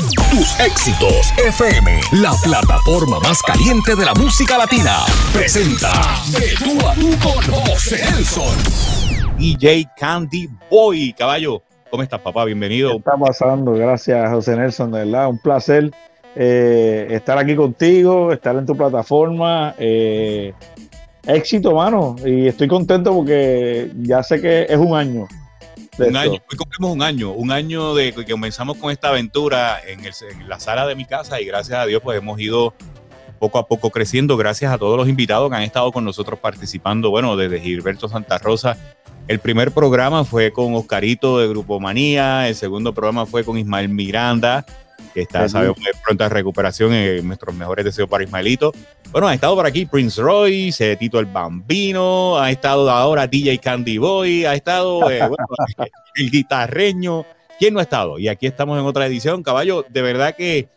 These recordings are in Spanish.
Tus éxitos FM, la plataforma más caliente de la música latina, presenta De tú a tú con José Nelson. DJ Candy Boy, caballo. ¿Cómo estás, papá? Bienvenido. ¿Qué está pasando? Gracias, José Nelson, de verdad, un placer eh, estar aquí contigo, estar en tu plataforma. Eh, éxito, mano, y estoy contento porque ya sé que es un año. Un año, hoy cumplimos un año, un año de que comenzamos con esta aventura en, en, la sala de mi casa y gracias a Dios pues hemos ido poco a poco creciendo, gracias a todos los invitados que han estado con nosotros participando, bueno, desde Gilberto Santa Rosa. El primer programa fue con Oscarito de Grupo Manía, el segundo programa fue con Ismael Miranda, que está, sabemos, de pronta recuperación. en nuestros mejores deseos para Ismaelito. Bueno, ha estado por aquí Prince Royce, Tito el Bambino, ha estado ahora DJ Candy Boy, ha estado eh, el guitarreño. ¿Quién no ha estado? Y aquí estamos en otra edición. Caballo, de verdad que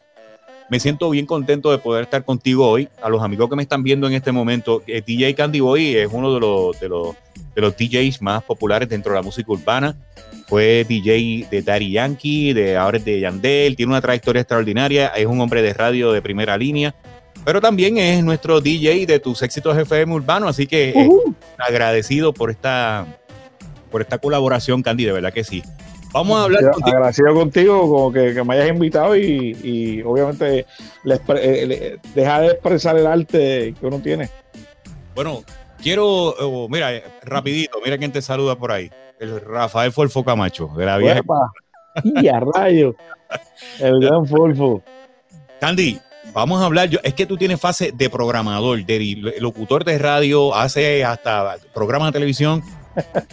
me siento bien contento de poder estar contigo hoy. A los amigos que me están viendo en este momento, eh, DJ Candy Boy es uno de los, de los, de los DJs más populares dentro de la música urbana. Fue DJ de Daddy Yankee, de ahora de Yandel, tiene una trayectoria extraordinaria, es un hombre de radio de primera línea, pero también es nuestro DJ de tus éxitos FM urbano, así que eh, agradecido por esta, por esta colaboración, Candy, de verdad que sí. Vamos a hablar contigo. Agradecido contigo como que, me hayas invitado y, obviamente eh, dejar de expresar el arte que uno tiene. Bueno, quiero, oh, mira, rapidito, mira quién te saluda por ahí. El Rafael Folfo Camacho, de la vieja. Y a rayo. El gran Folfo. Candy, vamos a hablar. Yo, es que tú tienes fase de programador, de locutor de radio, hace hasta programas de televisión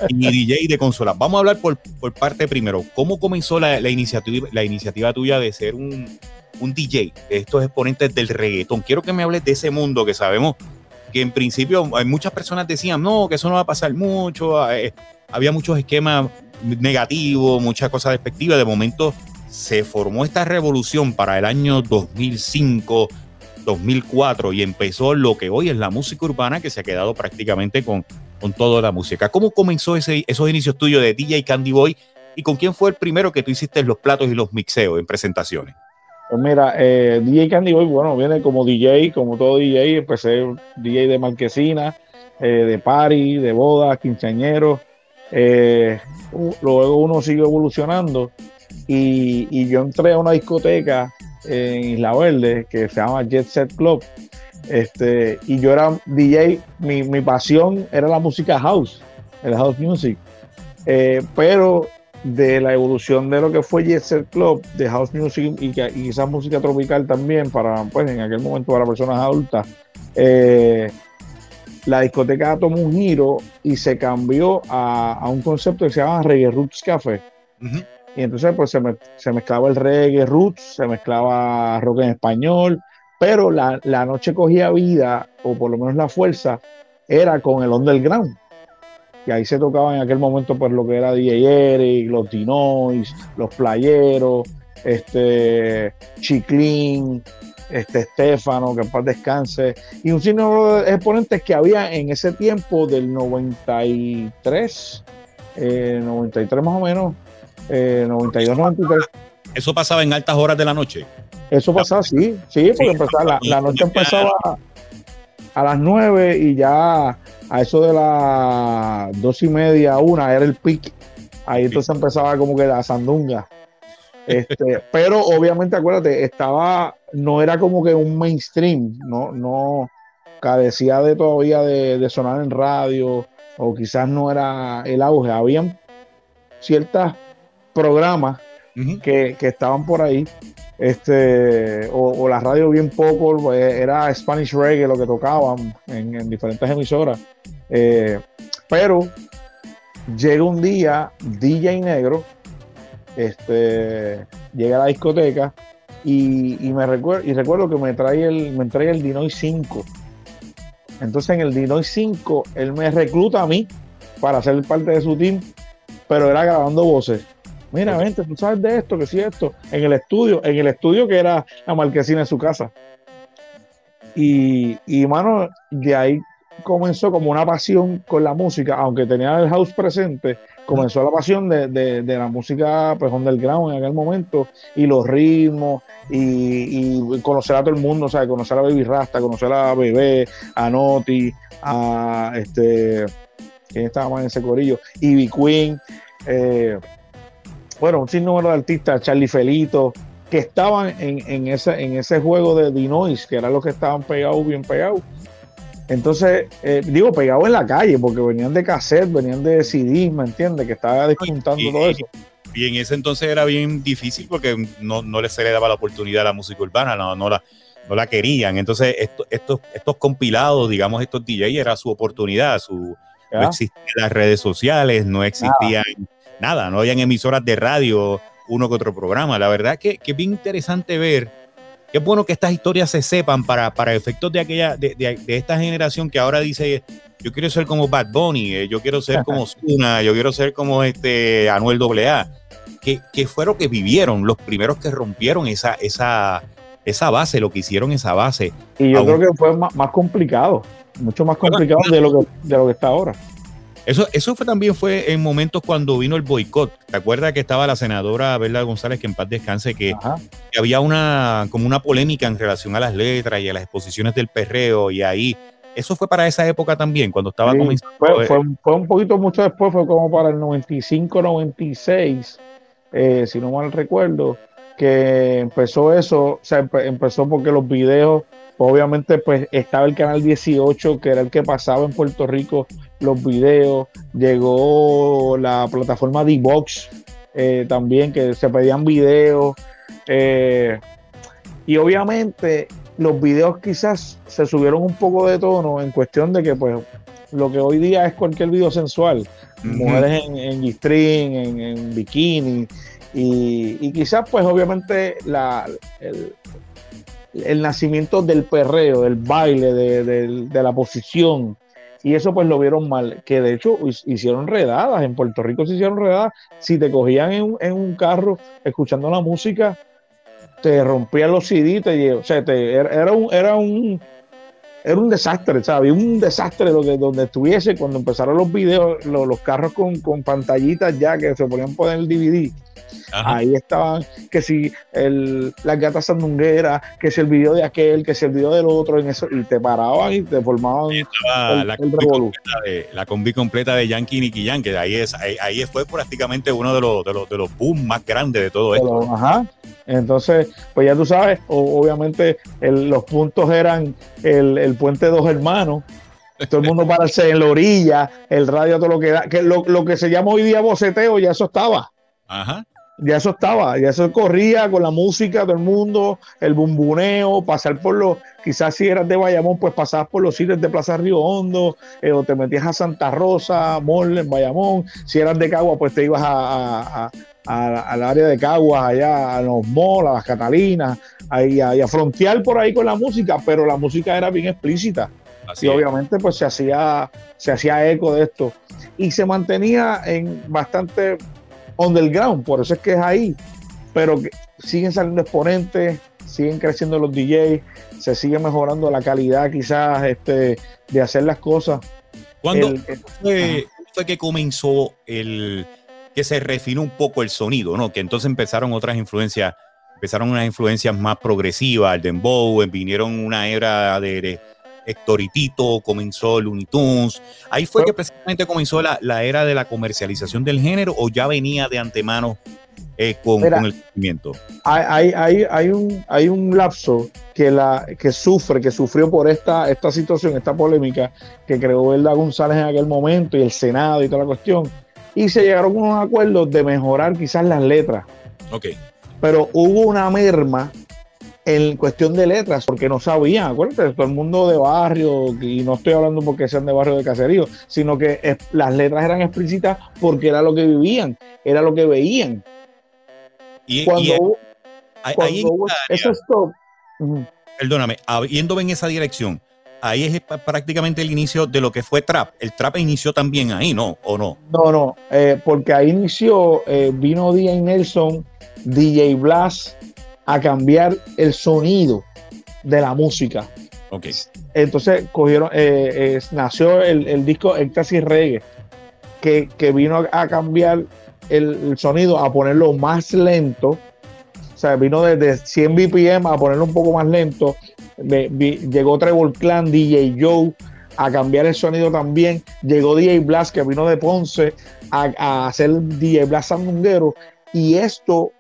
y DJ de consola. Vamos a hablar por, por parte primero. ¿Cómo comenzó la, iniciativa, la iniciativa tuya de ser un, un DJ, de estos exponentes del reggaetón? Quiero que me hables de ese mundo que sabemos que en principio hay muchas personas decían, no, que eso no va a pasar mucho. Eh, había muchos esquemas negativos, muchas cosas despectivas. De momento se formó esta revolución para el año 2005, 2004 y empezó lo que hoy es la música urbana que se ha quedado prácticamente con con toda la música. ¿Cómo comenzó ese, esos inicios tuyos de DJ Candy Boy y con quién fue el primero que tú hiciste los platos y los mixeos en presentaciones? Pues mira, eh, DJ Candy Boy, bueno, viene como DJ, como todo DJ, empecé DJ de marquesina, eh, de party, de boda, quinceañero. Eh, luego uno sigue evolucionando y, y, yo entré a una discoteca en Isla Verde que se llama Jet Set Club este, y yo era DJ, mi, mi pasión era la música house, el house music. Eh, pero de la evolución de lo que fue Jet Club, de house music y, y esa música tropical también, para, pues en aquel momento para personas adultas, eh, la discoteca tomó un giro y se cambió a, a, un concepto que se llama Reggae Roots Café. Y entonces pues se, me, se mezclaba el reggae roots, se mezclaba rock en español, pero la, la, noche cogía vida, o por lo menos la fuerza, era con el underground. Y ahí se tocaba en aquel momento pues lo que era DJ Eric, los Dinois, los Playeros, este, Chiclín, este Estefano, que en paz descanse, y un signo de exponentes que había en ese tiempo del 93, 93 eh, más o menos, 92, eh, 93. Eso pasaba en altas horas de la noche. Eso pasaba, sí, sí, porque empezaba, la, noche empezaba a las nueve y ya a eso de las dos y media, una, era el pic. Ahí entonces empezaba como que la sandunga. Este, pero obviamente, acuérdate, estaba, no era como que un mainstream, no, no carecía de todavía de, sonar en radio, o quizás no era el auge. Habían ciertos programas que, estaban por ahí este, o, la radio bien poco, pues, era Spanish Reggae lo que tocaban en, diferentes emisoras. Eh, pero llega un día DJ Negro, este, llega a la discoteca y, me recuerdo, y recuerdo que me trae el, me trae el Dinoy 5. Entonces en el Dinoy 5 él me recluta a mí para ser parte de su team, pero era grabando voces. Mira, vente, tú sabes de esto, que sí, esto. En el estudio, en el estudio que era la marquesina de su casa. Y, y, mano, de ahí comenzó como una pasión con la música, aunque tenía el house presente, comenzó la pasión de, de, de, la música pues underground en aquel momento y los ritmos y, y, conocer a todo el mundo, o sea, conocer a Baby Rasta, conocer a Bebé, a Noti, a este, ¿quién estaba más en ese corillo? Ivy Queen, eh, bueno, un sinnúmero de artistas, Charlie Felito, que estaban en, en, ese, en ese juego de Dinois, que eran los que estaban pegados, bien pegados. Entonces, eh, digo, pegados en la calle, porque venían de cassette, venían de CD, ¿me entiendes? Que estaba despuntando todo eso. Y en ese entonces era bien difícil porque no, no se le daba la oportunidad a la música urbana, no, no, la, no la querían. Entonces, esto, estos, estos compilados, digamos, estos DJ, era su oportunidad. Su, no existían las redes sociales, no existían nada. Nada, no habían emisoras de radio, uno que otro programa. La verdad que, que es bien interesante ver. Qué bueno que estas historias se sepan para, para efectos de aquella, de, de, de esta generación que ahora dice, yo quiero ser como Bad Bunny, eh, yo quiero ser como Zuna, yo quiero ser como este Anuel AA. Que, que fue lo que vivieron, los primeros que rompieron esa, esa, esa base, lo que hicieron esa base. Y yo Aún, creo que fue más, más, complicado, mucho más complicado de lo que, de lo que está ahora. Eso, eso fue, también fue en momentos cuando vino el boicot. ¿Te acuerdas que estaba la senadora Berla González, que en paz descanse, que, que, había una, como una polémica en relación a las letras y a las exposiciones del perreo y ahí eso fue para esa época también, cuando estaba sí, comenzando. Fue, fue, fue, un poquito mucho después, fue como para el 95, 96, eh, si no mal recuerdo, que empezó eso, o sea, empe empezó porque los videos, obviamente, pues estaba el canal 18, que era el que pasaba en Puerto Rico los videos, llegó la plataforma D-Box eh, también, que se pedían videos, eh, y obviamente los videos quizás se subieron un poco de tono en cuestión de que pues lo que hoy día es cualquier video sensual, uh -huh. mujeres en, en G-string, en, en, bikini, y, y, quizás pues obviamente la, el, el, nacimiento del perreo, del baile, de, de, de, la posición, y eso pues lo vieron mal, que de hecho hicieron redadas, en Puerto Rico se hicieron redadas, si te cogían en, en un carro escuchando la música, te rompían los CD, te, o sea, te, era, un, era un era un desastre, ¿sabes? Un desastre donde estuviese cuando empezaron los videos, los, los carros con, con, pantallitas ya que se ponían poner el DVD. Ajá. Ahí estaban, que si el, las gatas sandungueras, que si el video de aquel, que si el video del otro, en eso, y te paraban y te formaban el, la, el combi de, la combi completa de Yankee y Nicky Yankee, ahí, es, ahí, ahí, fue prácticamente uno de los, de los, de los boom más grandes de todo esto. Pero, ajá. Entonces, pues ya tú sabes, obviamente el, los puntos eran el, el puente Dos Hermanos, todo el mundo pararse en la orilla, el radio, todo lo que da, que lo, lo, que se llama hoy día boceteo, ya eso estaba. Ajá. Ya eso estaba, ya eso corría con la música, todo el mundo, el bumbuneo, pasar por los, quizás si eras de Bayamón, pues pasabas por los sitios de Plaza Río Hondo, eh, o te metías a Santa Rosa, Mall en Bayamón, si eras de Cagua, pues te ibas a, a, a, al área de Caguas, allá a los malls, a las Catalinas, ahí, ahí, a frontear por ahí con la música, pero la música era bien explícita. Así y es. obviamente pues se hacía, se hacía eco de esto. Y se mantenía en bastante underground, por eso es que es ahí. Pero que siguen saliendo exponentes, siguen creciendo los DJs, se sigue mejorando la calidad quizás este, de hacer las cosas. ¿Cuándo el, fue, fue que comenzó el que se refinó un poco el sonido, ¿no? Que entonces empezaron otras influencias, empezaron unas influencias más progresivas, el dembow, vinieron una era de, de Héctor y Tito, comenzó Looney Tunes. Ahí fue que precisamente comenzó la, la, era de la comercialización del género o ya venía de antemano eh, con, Mira, con, el crecimiento. Hay, hay, hay, un, hay un lapso que, la, que sufre, que sufrió por esta, esta situación, esta polémica que creó Elda González en aquel momento y el Senado y toda la cuestión. Y se llegaron a unos acuerdos de mejorar quizás las letras. Ok. Pero hubo una merma en cuestión de letras, porque no sabían, acuérdate, todo el mundo de barrio, y no estoy hablando porque sean de barrio de caserío, sino que es, las letras eran explícitas porque era lo que vivían, era lo que veían. Y, cuando, y hubo, cuando ahí hubo eso stop, perdóname, yendo en esa dirección, ahí es prácticamente el inicio de lo que fue trap. El trap inició también ahí, ¿no? ¿O no? No, no, eh, porque ahí inició, eh, vino DJ Nelson, DJ Blast, a cambiar el sonido de la música. Okay. Entonces cogieron, eh, eh, nació el, el, disco Éxtasis Reggae. que, vino a, cambiar el, sonido, a ponerlo más lento. O sea, vino desde 100 BPM a ponerlo un poco más lento. llegó Trevor Clan, DJ Joe a cambiar el sonido también. Llegó DJ Blast, que vino de Ponce, a, hacer DJ Blast sandunguero. Y esto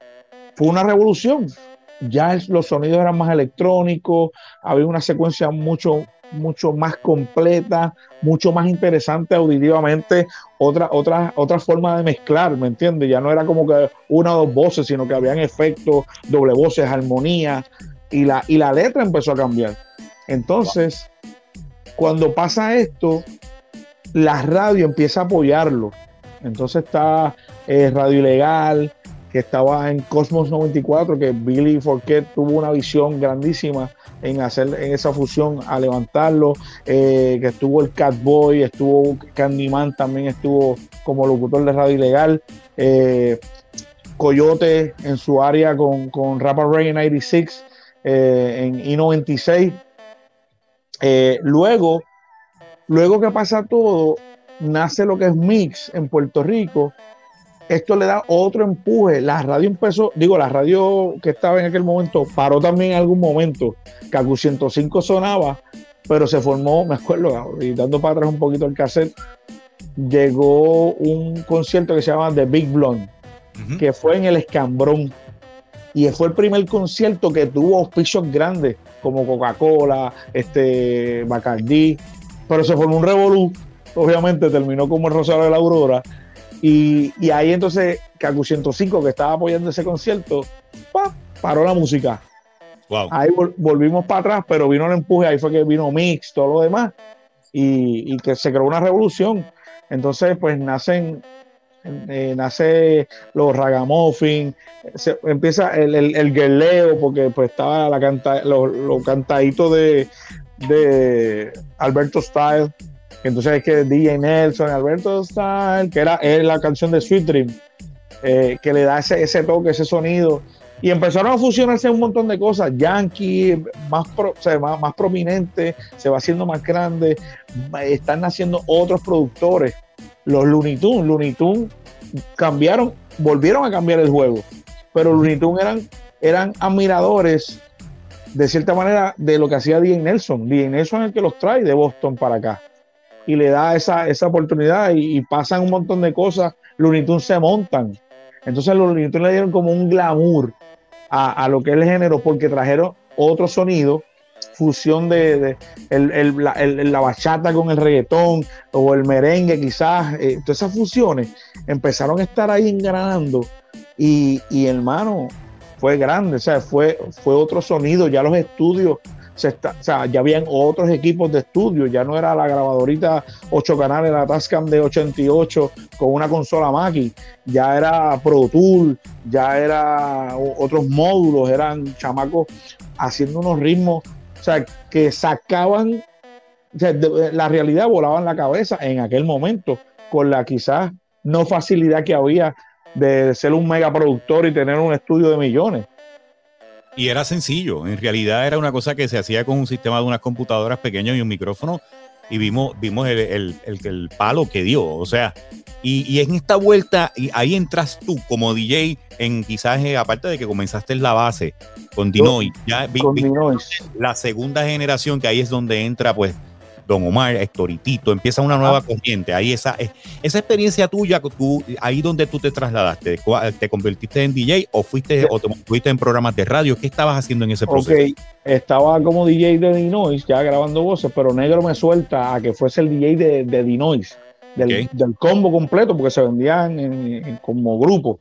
fue una revolución. Ya los sonidos eran más electrónicos, había una secuencia mucho, mucho más completa, mucho más interesante auditivamente, otra, otra, otra forma de mezclar, ¿me entiendes? Ya no era como que una o dos voces, sino que habían efectos, doble voces, armonía, y la, y la letra empezó a cambiar. Entonces, cuando pasa esto, la radio empieza a apoyarlo. Entonces está eh, Radio Ilegal, que estaba en Cosmos 94, que Billy Forquet tuvo una visión grandísima en hacer en esa fusión a levantarlo, eh, que estuvo el Catboy, estuvo Candyman, también estuvo como locutor de Radio Ilegal, eh, Coyote en su área con, con Rapper Ray 96 en I96 eh, luego, luego que pasa todo, nace lo que es Mix en Puerto Rico. Esto le da otro empuje. La radio empezó, digo, la radio que estaba en aquel momento paró también en algún momento. Cacu 105 sonaba, pero se formó, me acuerdo, y dando para atrás un poquito el cassette, llegó un concierto que se llama The Big Blonde, que fue en el Escambrón. Y fue el primer concierto que tuvo auspicios grandes como Coca-Cola, este, Bacardi, pero se formó un revolú, obviamente terminó como el Rosario de la Aurora, y, ahí entonces Cacu 105, que estaba apoyando ese concierto, paró la música. Ahí volvimos para atrás, pero vino el empuje, ahí fue que vino Mix, todo lo demás, y, y que se creó una revolución. Entonces, pues nacen eh, nace los ragamuffin, se, empieza el, el, el guerleo, porque pues estaba la canta, los lo cantaditos de, de Alberto Style, entonces es que DJ Nelson, Alberto Style, que era, la canción de Sweet Dream, eh, que le da ese, ese toque, ese sonido. Y empezaron a fusionarse un montón de cosas. Yankee, más, más, más prominente, se va haciendo más grande. Están naciendo otros productores los Looney Tunes. Looney Tunes cambiaron, volvieron a cambiar el juego, pero Looney Tunes eran, eran admiradores de cierta manera de lo que hacía DJ Nelson. DJ Nelson es el que los trae de Boston para acá y le da esa, esa oportunidad y, pasan un montón de cosas. Looney Tunes se montan. Entonces los Looney le dieron como un glamour a, a lo que es el género porque trajeron otro sonido fusión de, la, bachata con el reggaetón o el merengue quizás, eh, todas esas fusiones empezaron a estar ahí engranando y, y hermano, fue grande, o sea, fue, fue otro sonido, ya los estudios, se o sea, ya habían otros equipos de estudio, ya no era la grabadorita 8 canales, la Tascam de 88 con una consola Mackie, ya era Pro Tool, ya era otros módulos, eran chamacos haciendo unos ritmos o sea, que sacaban, la realidad volaba en la cabeza en aquel momento, con la quizás no facilidad que había de ser un megaproductor y tener un estudio de millones. Y era sencillo, en realidad era una cosa que se hacía con un sistema de unas computadoras pequeñas y un micrófono y vimos, vimos el, el, el, palo que dio. O sea, y, y, en esta vuelta, y ahí entras tú como DJ en quizás, eh, aparte de que comenzaste en la base con Dinoy, ya con la segunda generación, que ahí es donde entra pues Don Omar, Hectoritito, empieza una nueva corriente. Ahí esa, eh, esa experiencia tuya, tú, ahí donde tú te trasladaste, ¿te convertiste en DJ o fuiste o te fuiste en programas de radio? ¿Qué estabas haciendo en ese proceso? Estaba como DJ de Dinois, ya grabando voces, pero Negro me suelta a que fuese el DJ de, de Dinois, del, combo completo, porque se vendían como grupo.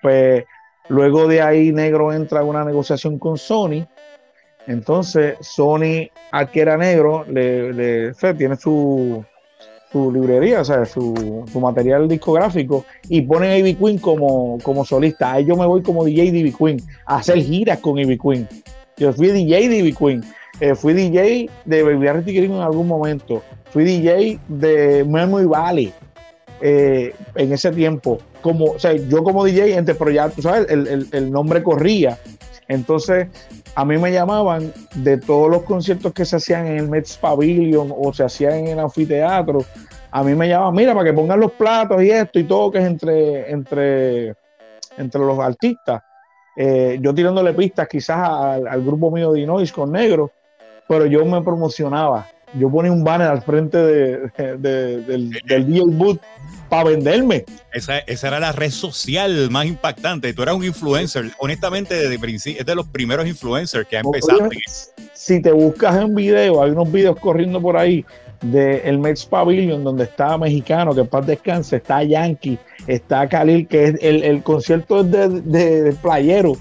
Pues luego de ahí Negro entra en una negociación con Sony entonces, Sony adquiere a Negro, le, tiene su, librería, o sea, su, material discográfico y pone a Ivy Queen como, como solista. Ahí yo me voy como DJ de Ivy Queen a hacer giras con Ivy Queen. Yo fui DJ de Ivy Queen. Eh, fui DJ de Baby en algún momento. Fui DJ de Memory Valley eh, en ese tiempo. Como, o sea, yo como DJ, entre, pero ya, tú sabes, el, el nombre corría. Entonces, a mí me llamaban de todos los conciertos que se hacían en el Mets Pavilion o se hacían en el anfiteatro, a mí me llama, mira, para que pongan los platos y esto y todo que es entre, entre, entre los artistas. Eh, yo tirándole pistas quizás al, grupo mío de Inois con negro, pero yo me promocionaba. Yo ponía un banner al frente de, del, del DJ Boot para venderme. Esa, esa, era la red social más impactante. Tú eras un influencer. Honestamente, desde principio, es de los primeros influencers que ha empezado. Si te buscas en video, hay unos videos corriendo por ahí del el Mets Pavilion, donde está Mexicano, que en paz descanse, está Yankee, está Khalil, que es el, el concierto de, de, playero,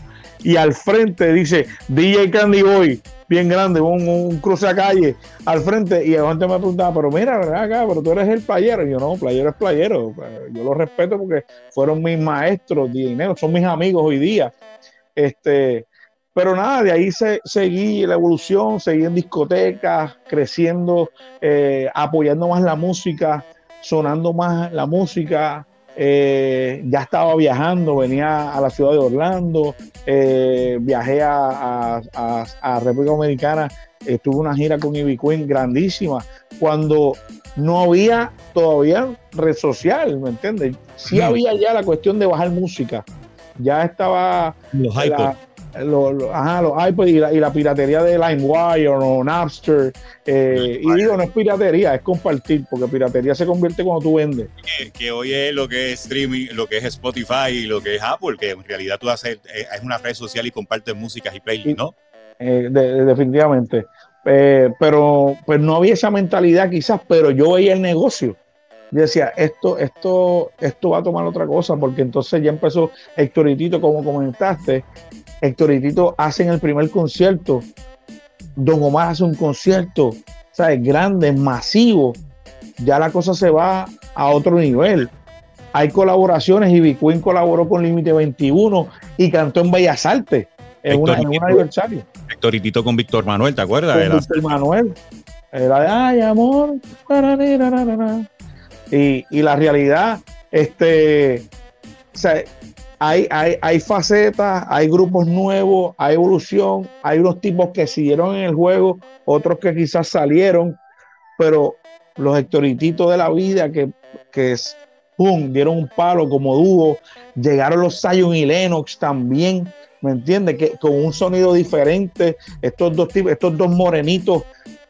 y al frente dice DJ Candy Boy, bien grande, un, un cruce a calle al frente, y la gente me preguntaba, pero mira, acá, pero tú eres el playero. Y yo, no, playero es playero, yo lo respeto porque fueron mis maestros dinero, son mis amigos hoy día. Este, pero nada, de ahí se, seguí la evolución, seguí en discotecas, creciendo, eh, apoyando más la música, sonando más la música. Eh, ya estaba viajando, venía a la ciudad de Orlando, eh, viajé a, a, República Dominicana, estuve una gira con Ivy Queen grandísima, cuando no había todavía red social, ¿me entiendes? Sí había ya la cuestión de bajar música, ya estaba... Los los, ajá, los iPods y la, piratería de LimeWire o Napster. Eh, y digo, no es piratería, es compartir, porque piratería se convierte cuando tú vendes. Que, hoy es lo que es streaming, lo que es Spotify y lo que es Apple, que en realidad tú haces, eh, es una red social y compartes músicas y playlists, ¿no? Eh, definitivamente. pero pues no había esa mentalidad quizás, pero yo veía el negocio. Yo decía, esto, esto, esto va a tomar otra cosa, porque entonces ya empezó Héctoritito, como comentaste, Héctor y Tito hacen el primer concierto, Don Omar hace un concierto, ¿sabes? Grande, masivo, ya la cosa se va a otro nivel. Hay colaboraciones y Bicuín colaboró con Límite 21 y cantó en Bellas Artes en, un aniversario. Héctor y Tito con Víctor Manuel, ¿te acuerdas? Con Víctor Manuel. Era de Ay, amor. Y, y la realidad, este, o sea, hay, hay, facetas, hay grupos nuevos, hay evolución, hay unos tipos que siguieron en el juego, otros que quizás salieron, pero los hectorititos de la vida que, que pum, dieron un palo como dúo, llegaron los Zion y Lennox también, ¿me entiendes? Que con un sonido diferente, estos dos tipos, estos dos morenitos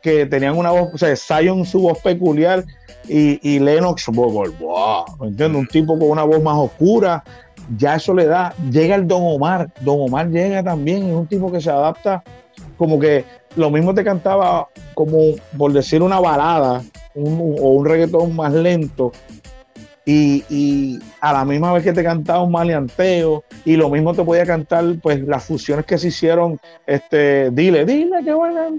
que tenían una voz, o sea, Zion su voz peculiar y, y Lennox, ¿me entiendes? Un tipo con una voz más oscura, ya eso le da, llega el Don Omar, Don Omar llega también, es un tipo que se adapta como que lo mismo te cantaba como por decir una balada o un reggaetón más lento y, a la misma vez que te cantaba un maleanteo y lo mismo te podía cantar pues las fusiones que se hicieron este dile dile que buena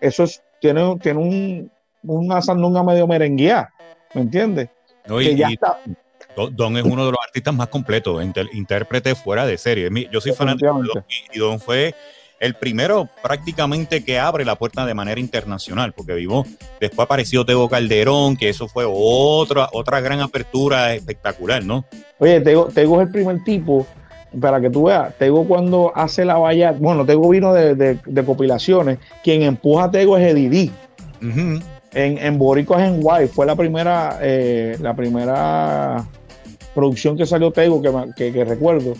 eso es, tiene, tiene un una sandunga medio merenguía ¿me entiendes? que ya está Don es uno de los artistas más completos, intérprete fuera de serie. Yo soy fanático de Don y Don fue el primero prácticamente que abre la puerta de manera internacional, porque vivo, después apareció Tego Calderón, que eso fue otra, otra gran apertura espectacular, ¿no? Oye, Tego, Tego es el primer tipo, para que tú veas, Tego cuando hace la valla, bueno, Tego vino de, compilaciones, quien empuja a Tego es Eddie En, en Boricua en Guay, fue la primera, eh, la primera producción que salió Tego, que, que, recuerdo,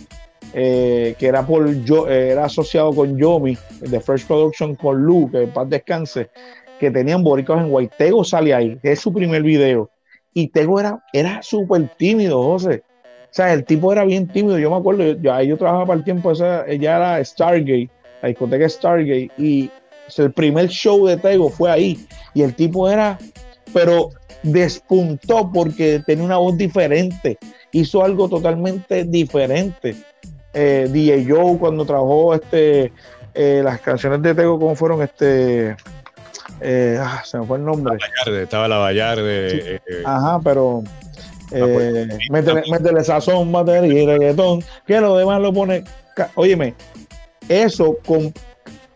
eh, que era por yo, eh, era asociado con Yomi, de Fresh Production con Lu, que paz descanse, que tenían boricos en Guay. Tego sale ahí, es su primer video. Y Tego era, era súper tímido, José. O sea, el tipo era bien tímido. Yo me acuerdo, yo, yo, yo trabajaba para el tiempo, esa, ella era Stargate, la discoteca Stargate, y el primer show de Tego fue ahí. Y el tipo era, pero despuntó porque tenía una voz diferente hizo algo totalmente diferente. Eh, DJ Joe cuando trabajó este, eh, las canciones de Tego, ¿cómo fueron? Este, eh, ah, se me fue el nombre. estaba la Vallarde. Ajá, pero eh, métele, métele, sazón, batería y reggaetón, que lo demás lo pone. Óyeme, eso con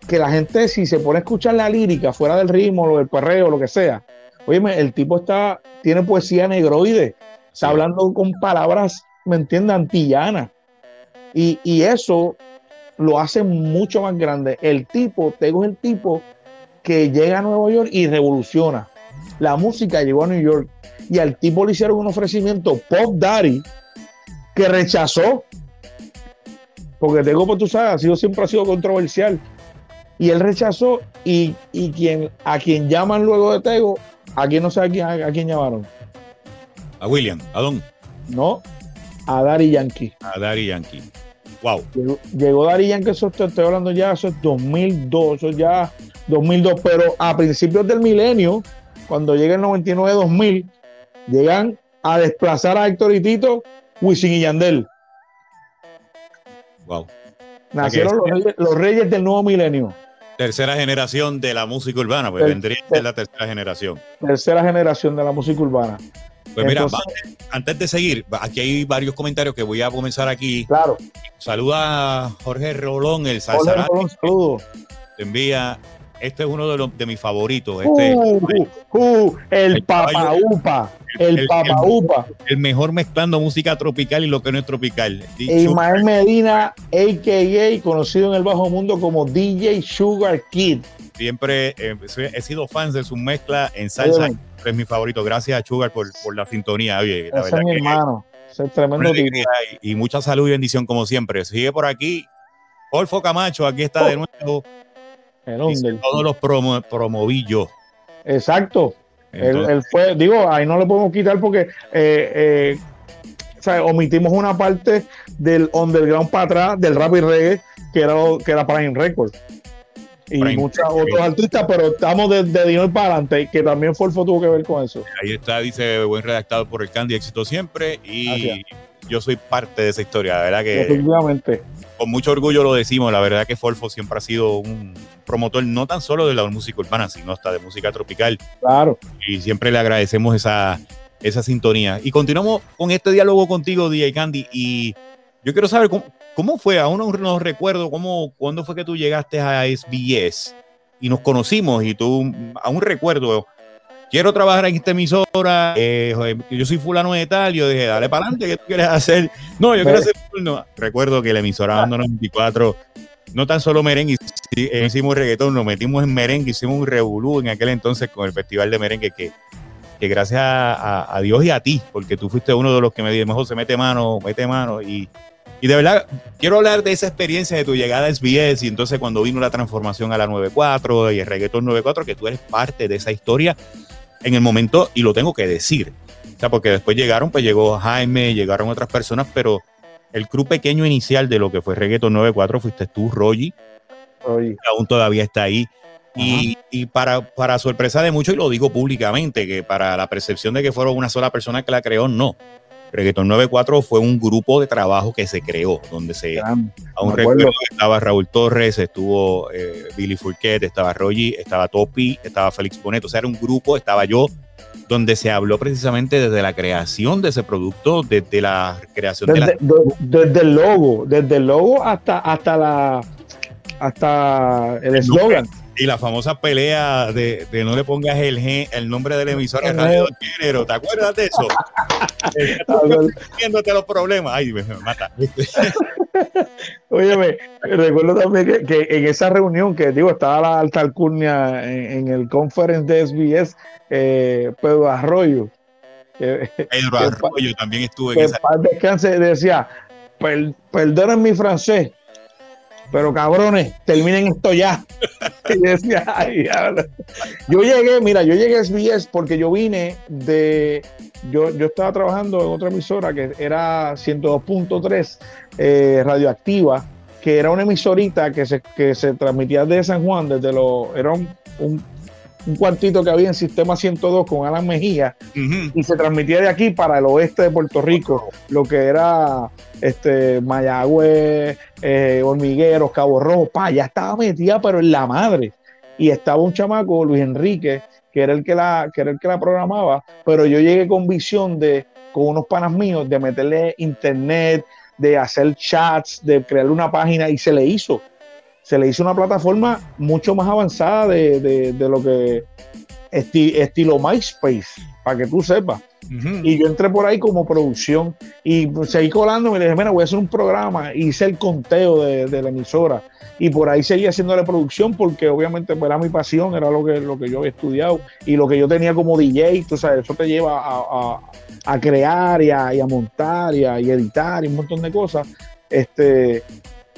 que la gente, si se pone a escuchar la lírica fuera del ritmo, o del perreo, lo que sea, óyeme, el tipo está, tiene poesía negroide Está hablando con palabras, ¿me entiendes? Antillanas. Y, y, eso lo hace mucho más grande. El tipo, tengo el tipo que llega a Nueva York y revoluciona. La música llegó a New York y al tipo le hicieron un ofrecimiento Pop Daddy que rechazó. Porque Tego, pues tú sabes, ha sido, siempre ha sido controversial. Y él rechazó y, y quien, a quien llaman luego de Tego, a quien no sé a quién, a, quién llamaron. A William, ¿a Don? No, a Daddy Yankee. A Daddy Yankee. Wow. Llegó, llegó Daddy Yankee, eso estoy, estoy hablando ya, eso es 2002, eso ya 2002, pero a principios del milenio, cuando llega el 99-2000, llegan a desplazar a Héctor y Tito, Wisin y Yandel. Wow. Nacieron los reyes, los reyes del nuevo milenio. Tercera generación de la música urbana, pues Ter- vendría a ser la tercera generación. Tercera generación de la música urbana. Pues mira, Entonces- antes de seguir, aquí hay varios comentarios que voy a comenzar aquí. Claro. Saluda a Jorge Rolón, el Salsarati, un saludo. te envía. Este es uno de, los, de mis favoritos. Este, Uh, uh, uh, el El papaupa. El el- papaupa. el mejor mezclando música tropical y lo que no es tropical. E Ismael Medina, a.k.a. conocido en el bajo mundo como DJ Sugar Kid. Siempre eh, he sido fan de su mezcla en salsa. Es mi favorito. Gracias a Sugar por, por la sintonía. Oye, la Ese verdad es mi que hermano. Ese es tremendo tipo. y, y mucha salud y bendición como siempre. Sigue por aquí. Olfo Camacho, aquí está de nuevo. El todos los promo, promovillos. Exacto. Entonces, él fue, digo, ahí no le podemos quitar porque eh, eh, o sea, omitimos una parte del underground para atrás, del rap y reggae, que era, que era Prime Record. Y Prime muchos otros artistas, pero estamos de, de Dinero para adelante, que también Forfo tuvo que ver con eso. ahí está, dice buen redactado por el Candy, éxito siempre. Y Gracias. Yo soy parte de esa historia. La verdad que Definitivamente. con mucho orgullo lo decimos. La verdad que Folfo siempre ha sido un promotor no tan solo de la música urbana, sino hasta de música tropical. Claro. y siempre le agradecemos esa, esa sintonía. Y continuamos con este diálogo contigo, DJ Candy, y yo quiero saber cómo, cómo fue, aún no, no recuerdo cómo, cuándo fue que tú llegaste a SBS y nos conocimos y tú, aún recuerdo, quiero trabajar en esta emisora, eh, yo soy fulano de tal, yo dije, dale para adelante, ¿qué tú quieres hacer? No, yo quiero hacer no. Recuerdo que la emisora Banda 94 no tan solo merengue, eh, hicimos reggaetón, nos metimos en merengue, hicimos un revolú en aquel entonces con el festival de merengue que, que gracias a, a- a Dios y a ti, porque tú fuiste uno de los que me dijo, mejor se mete mano, mete mano y, y de verdad quiero hablar de esa experiencia de tu llegada a SBS y entonces cuando vino la transformación a la 94 y el reggaetón 94, que tú eres parte de esa historia en el momento y lo tengo que decir. O sea, porque después llegaron, pues llegó Jaime, llegaron otras personas, pero el crew pequeño inicial de lo que fue Reggaeton 94 fuiste tú, Rogi, Oye, que aún todavía está ahí. Y, y para, para sorpresa de muchos, y lo digo públicamente, que para la percepción de que fueron una sola persona que la creó, no. Reggaeton 94 fue un grupo de trabajo que se creó, donde se aún Me acuerdo. recuerdo estaba Raúl Torres, estuvo eh, Billy Fourquet, estaba Rogi, estaba Topi, estaba Félix Bonet, o sea, era un grupo, estaba yo, donde se habló precisamente desde la creación de ese producto, desde la creación de la Desde, de- desde el logo, desde el logo hasta, hasta la hasta el eslogan. Y la famosa pelea de, de no le pongas el, gen- el nombre del emisor Ajá. radio de género. ¿Te acuerdas de eso? Viéndote los problemas. Ay, me, me mata. Óyeme, recuerdo también que, que en esa reunión que digo, estaba la alta alcurnia en, en el conference de SBS, eh, Pedro Arroyo, que, Pedro Arroyo también estuvo en esa. descanse, decía, "Per- perdonen mi francés, pero cabrones, terminen esto ya. Y decía, "Ay, diablo". yo llegué, mira, yo llegué a SBS porque yo vine de, yo, yo estaba trabajando en otra emisora que era 102.3 eh, radioactiva, que era una emisorita que se, que se transmitía desde San Juan, desde lo, era un, un cuartito que había en Sistema 102 con Alan Mejía, y se transmitía de aquí para el oeste de Puerto Rico, lo que era este Mayagüez, eh, Hormigueros, Cabo Rojo, pa, ya estaba metida, pero en la madre. Y estaba un chamaco, Luis Enrique, que era el que la, que era el que la programaba, pero yo llegué con visión de, con unos panas míos, de meterle internet, de hacer chats, de crearle una página, y se le hizo. Se le hizo una plataforma mucho más avanzada de, de- de lo que esti- estilo MySpace, para que tú sepas. Y yo entré por ahí como producción y seguí colando y le dije, mira, voy a hacer un programa. Hice el conteo de, la emisora y por ahí seguí haciendo la producción porque obviamente pues, era mi pasión, era lo que, lo que yo había estudiado y lo que yo tenía como DJ, tú sabes, eso te lleva a, crear y a, montar y a editar y un montón de cosas. Este,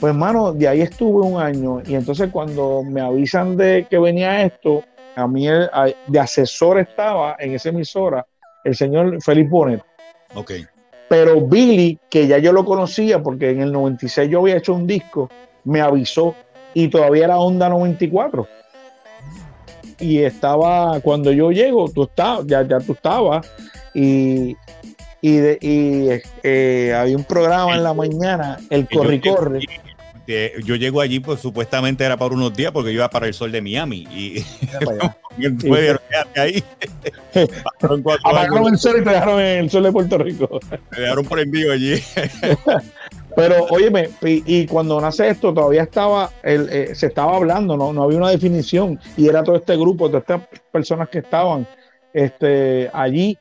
pues hermano, de ahí estuve un año y entonces cuando me avisan de que venía esto, a mí de asesor estaba en esa emisora el señor Felipe Bonet. Ok. Pero Billy, que ya yo lo conocía porque en el 96 yo había hecho un disco, me avisó y todavía era Onda 94. Y estaba, cuando yo llego, tú estabas, ya, ya tú estabas, y, y, eh, había un programa en la mañana, el Corri Corre yo llego allí, pues supuestamente era para unos días porque yo iba para el sol de Miami y ahí. Apagaron el sol y te dejaron en el sol de Puerto Rico. Me dejaron prendido allí. Pero, óyeme, y, cuando nace esto, todavía estaba, el, eh, se estaba hablando, ¿no? no había una definición, y era todo este grupo, todas estas personas que estaban este, allí,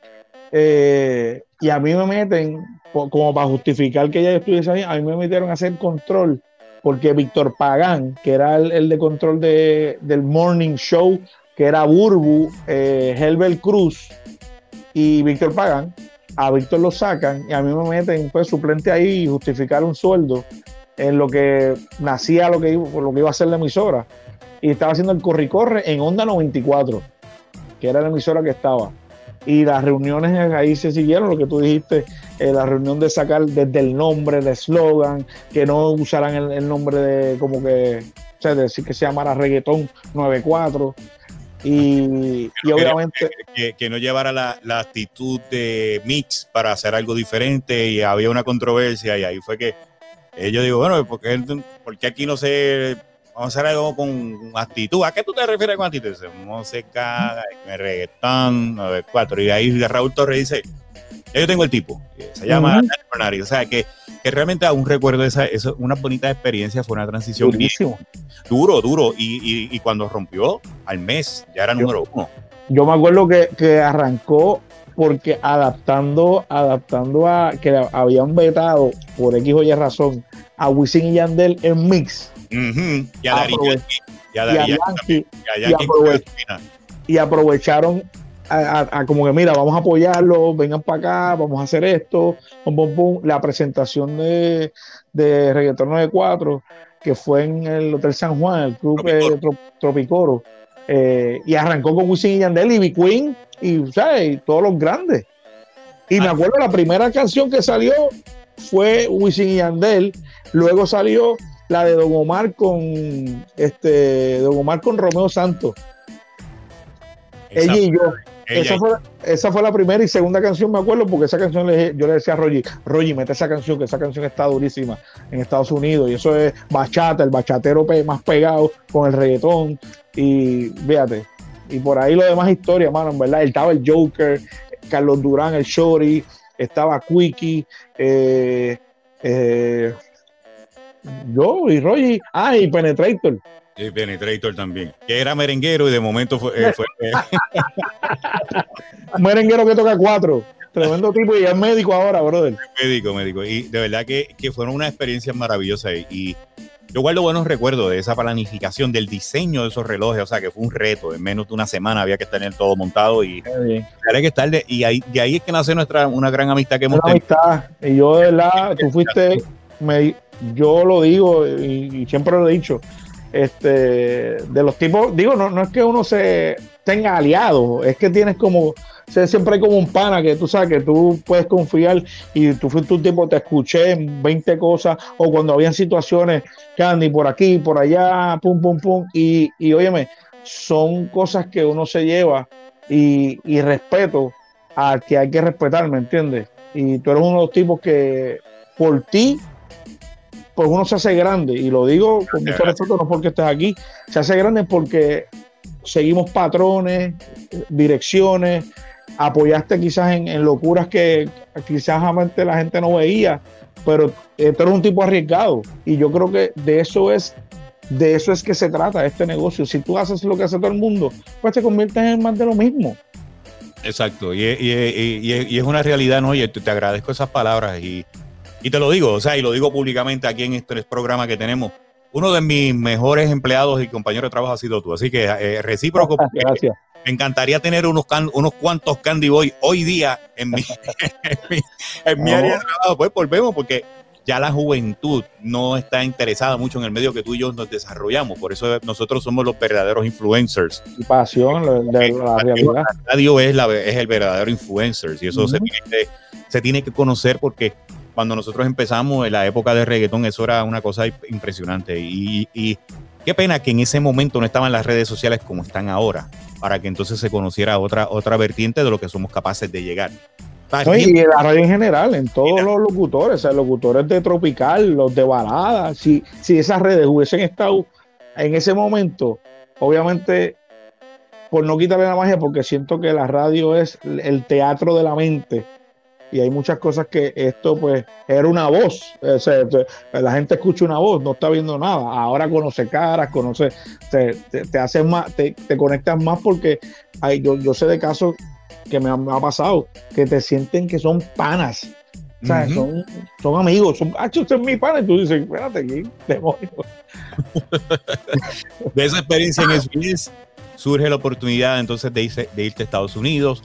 eh, y a mí me meten, como para justificar que ya estuviese ahí, a mí me metieron a hacer control porque Víctor Pagán, que era el, de control de, del Morning Show, que era Burbu, eh, Cruz y Víctor Pagán, a Víctor lo sacan y a mí me meten pues suplente ahí y justificar un sueldo en lo que nacía lo que, lo que iba a ser la emisora. Y estaba haciendo el corri-corre en Onda 94, que era la emisora que estaba y las reuniones ahí se siguieron, lo que tú dijiste, eh, la reunión de sacar desde el nombre, el eslogan, que no usaran el, nombre de como que, o sea, decir que se llamara reggaetón 94. Y, y obviamente. Que, no llevara la, la, actitud de mix para hacer algo diferente y había una controversia y ahí fue que yo digo, bueno, porque, porque aquí no se Vamos a hacer algo con actitud. ¿A qué tú te refieres con actitud? Música, reggaetón, 94. Y ahí Raúl Torres dice, yo tengo el tipo, se llama uh O sea, que, que, realmente aún recuerdo esa, eso, una bonita experiencia, fue una transición duro, duro. Y, y, cuando rompió, al mes, ya era número uno. Yo me acuerdo que, que arrancó porque adaptando, adaptando a que habían vetado por X o Y razón a Wisin y Yandel en mix y aprovecharon a, como que mira, vamos a apoyarlo, vengan para acá, vamos a hacer esto, la presentación de, de Reggaeton 94, que fue en el Hotel San Juan, el club Tropicoro, eh, y arrancó con Wisin y Yandel y B Queen y, ¿sabes? todos los grandes. Y me ah. acuerdo la primera canción que salió fue Wisin y Yandel, luego salió la de Don Omar con este Don Omar con Romeo Santos. ella y yo. esa, fue, la primera y segunda canción, me acuerdo, porque esa canción yo le decía a Roger, Roger, mete esa canción, que esa canción está durísima en Estados Unidos. Y eso es bachata, el bachatero más pegado con el reggaetón. Y fíjate, y por ahí lo demás historia, mano, en verdad. Estaba el Joker, Carlos Durán, el Shorty, estaba Quickie, eh, eh, yo y Roy. Ah, y Penetrator. Y Penetrator también. Que era merenguero y de momento fue. Eh, merenguero que toca cuatro. Tremendo tipo y es médico ahora, brother. Médico, médico. Y de verdad que, que fueron una experiencia maravillosa. Y, yo guardo buenos recuerdos de esa planificación, del diseño de esos relojes. O sea, que fue un reto. En menos de una semana había que tener todo montado y había que estar de, y ahí, de ahí es que nace nuestra una gran amistad que hemos tenido. amistad. Y yo de verdad, tú fuiste, me, yo lo digo y, siempre lo he dicho, este, de los tipos, digo, no, no es que uno se tenga aliados, es que tienes como, siempre hay como un pana que tú sabes que tú puedes confiar y tú fuiste un tipo, te escuché en 20 cosas, o cuando habían situaciones, Candy, por aquí, por allá, pum, pum, pum, y, y óyeme, son cosas que uno se lleva y, y respeto al que hay que respetar, ¿me entiendes? Y tú eres uno de los tipos que por ti pues uno se hace grande, y lo digo con mucho respeto, no porque estés aquí, se hace grande porque seguimos patrones, direcciones, apoyaste quizás en, locuras que quizás la gente no veía, pero tú eres un tipo arriesgado, y yo creo que de eso es de eso es que se trata este negocio. Si tú haces lo que hace todo el mundo, pues te conviertes en más de lo mismo. Exacto, y, es una realidad, ¿no? Y te, agradezco esas palabras y, te lo digo, o sea, y lo digo públicamente aquí en este programa que tenemos. Uno de mis mejores empleados y compañeros de trabajo ha sido tú, así que eh, recíproco. Gracias. Me encantaría tener unos, unos cuantos Candy Boy hoy día en mi, en mi, área de trabajo. Pues volvemos porque ya la juventud no está interesada mucho en el medio que tú y yo nos desarrollamos. Por eso nosotros somos los verdaderos influencers. Y pasión de la, realidad. La radio es, la, es el verdadero influencer y eso se, tiene que, se tiene que conocer porque cuando nosotros empezamos en la época de reggaetón, eso era una cosa impresionante. Y, y, qué pena que en ese momento no estaban las redes sociales como están ahora, para que entonces se conociera otra, otra vertiente de lo que somos capaces de llegar y la radio en general, en todos los locutores, o sea, locutores de Tropical, los de balada, si, si esas redes hubiesen estado en ese momento, obviamente, por no quitarle la magia, porque siento que la radio es el teatro de la mente. Y hay muchas cosas que esto, pues, era una voz. O sea, la gente escucha una voz, no está viendo nada. Ahora conoce caras, conoce, te, te, hace más, te, te, conectas más porque hay, yo, yo sé de casos que me ha, pasado, que te sienten que son panas. O sea, son, son, amigos, son, ah, usted es mi pana, y tú dices, espérate aquí, demonio. de esa experiencia en SBS surge la oportunidad entonces de, irse, de irte a Estados Unidos.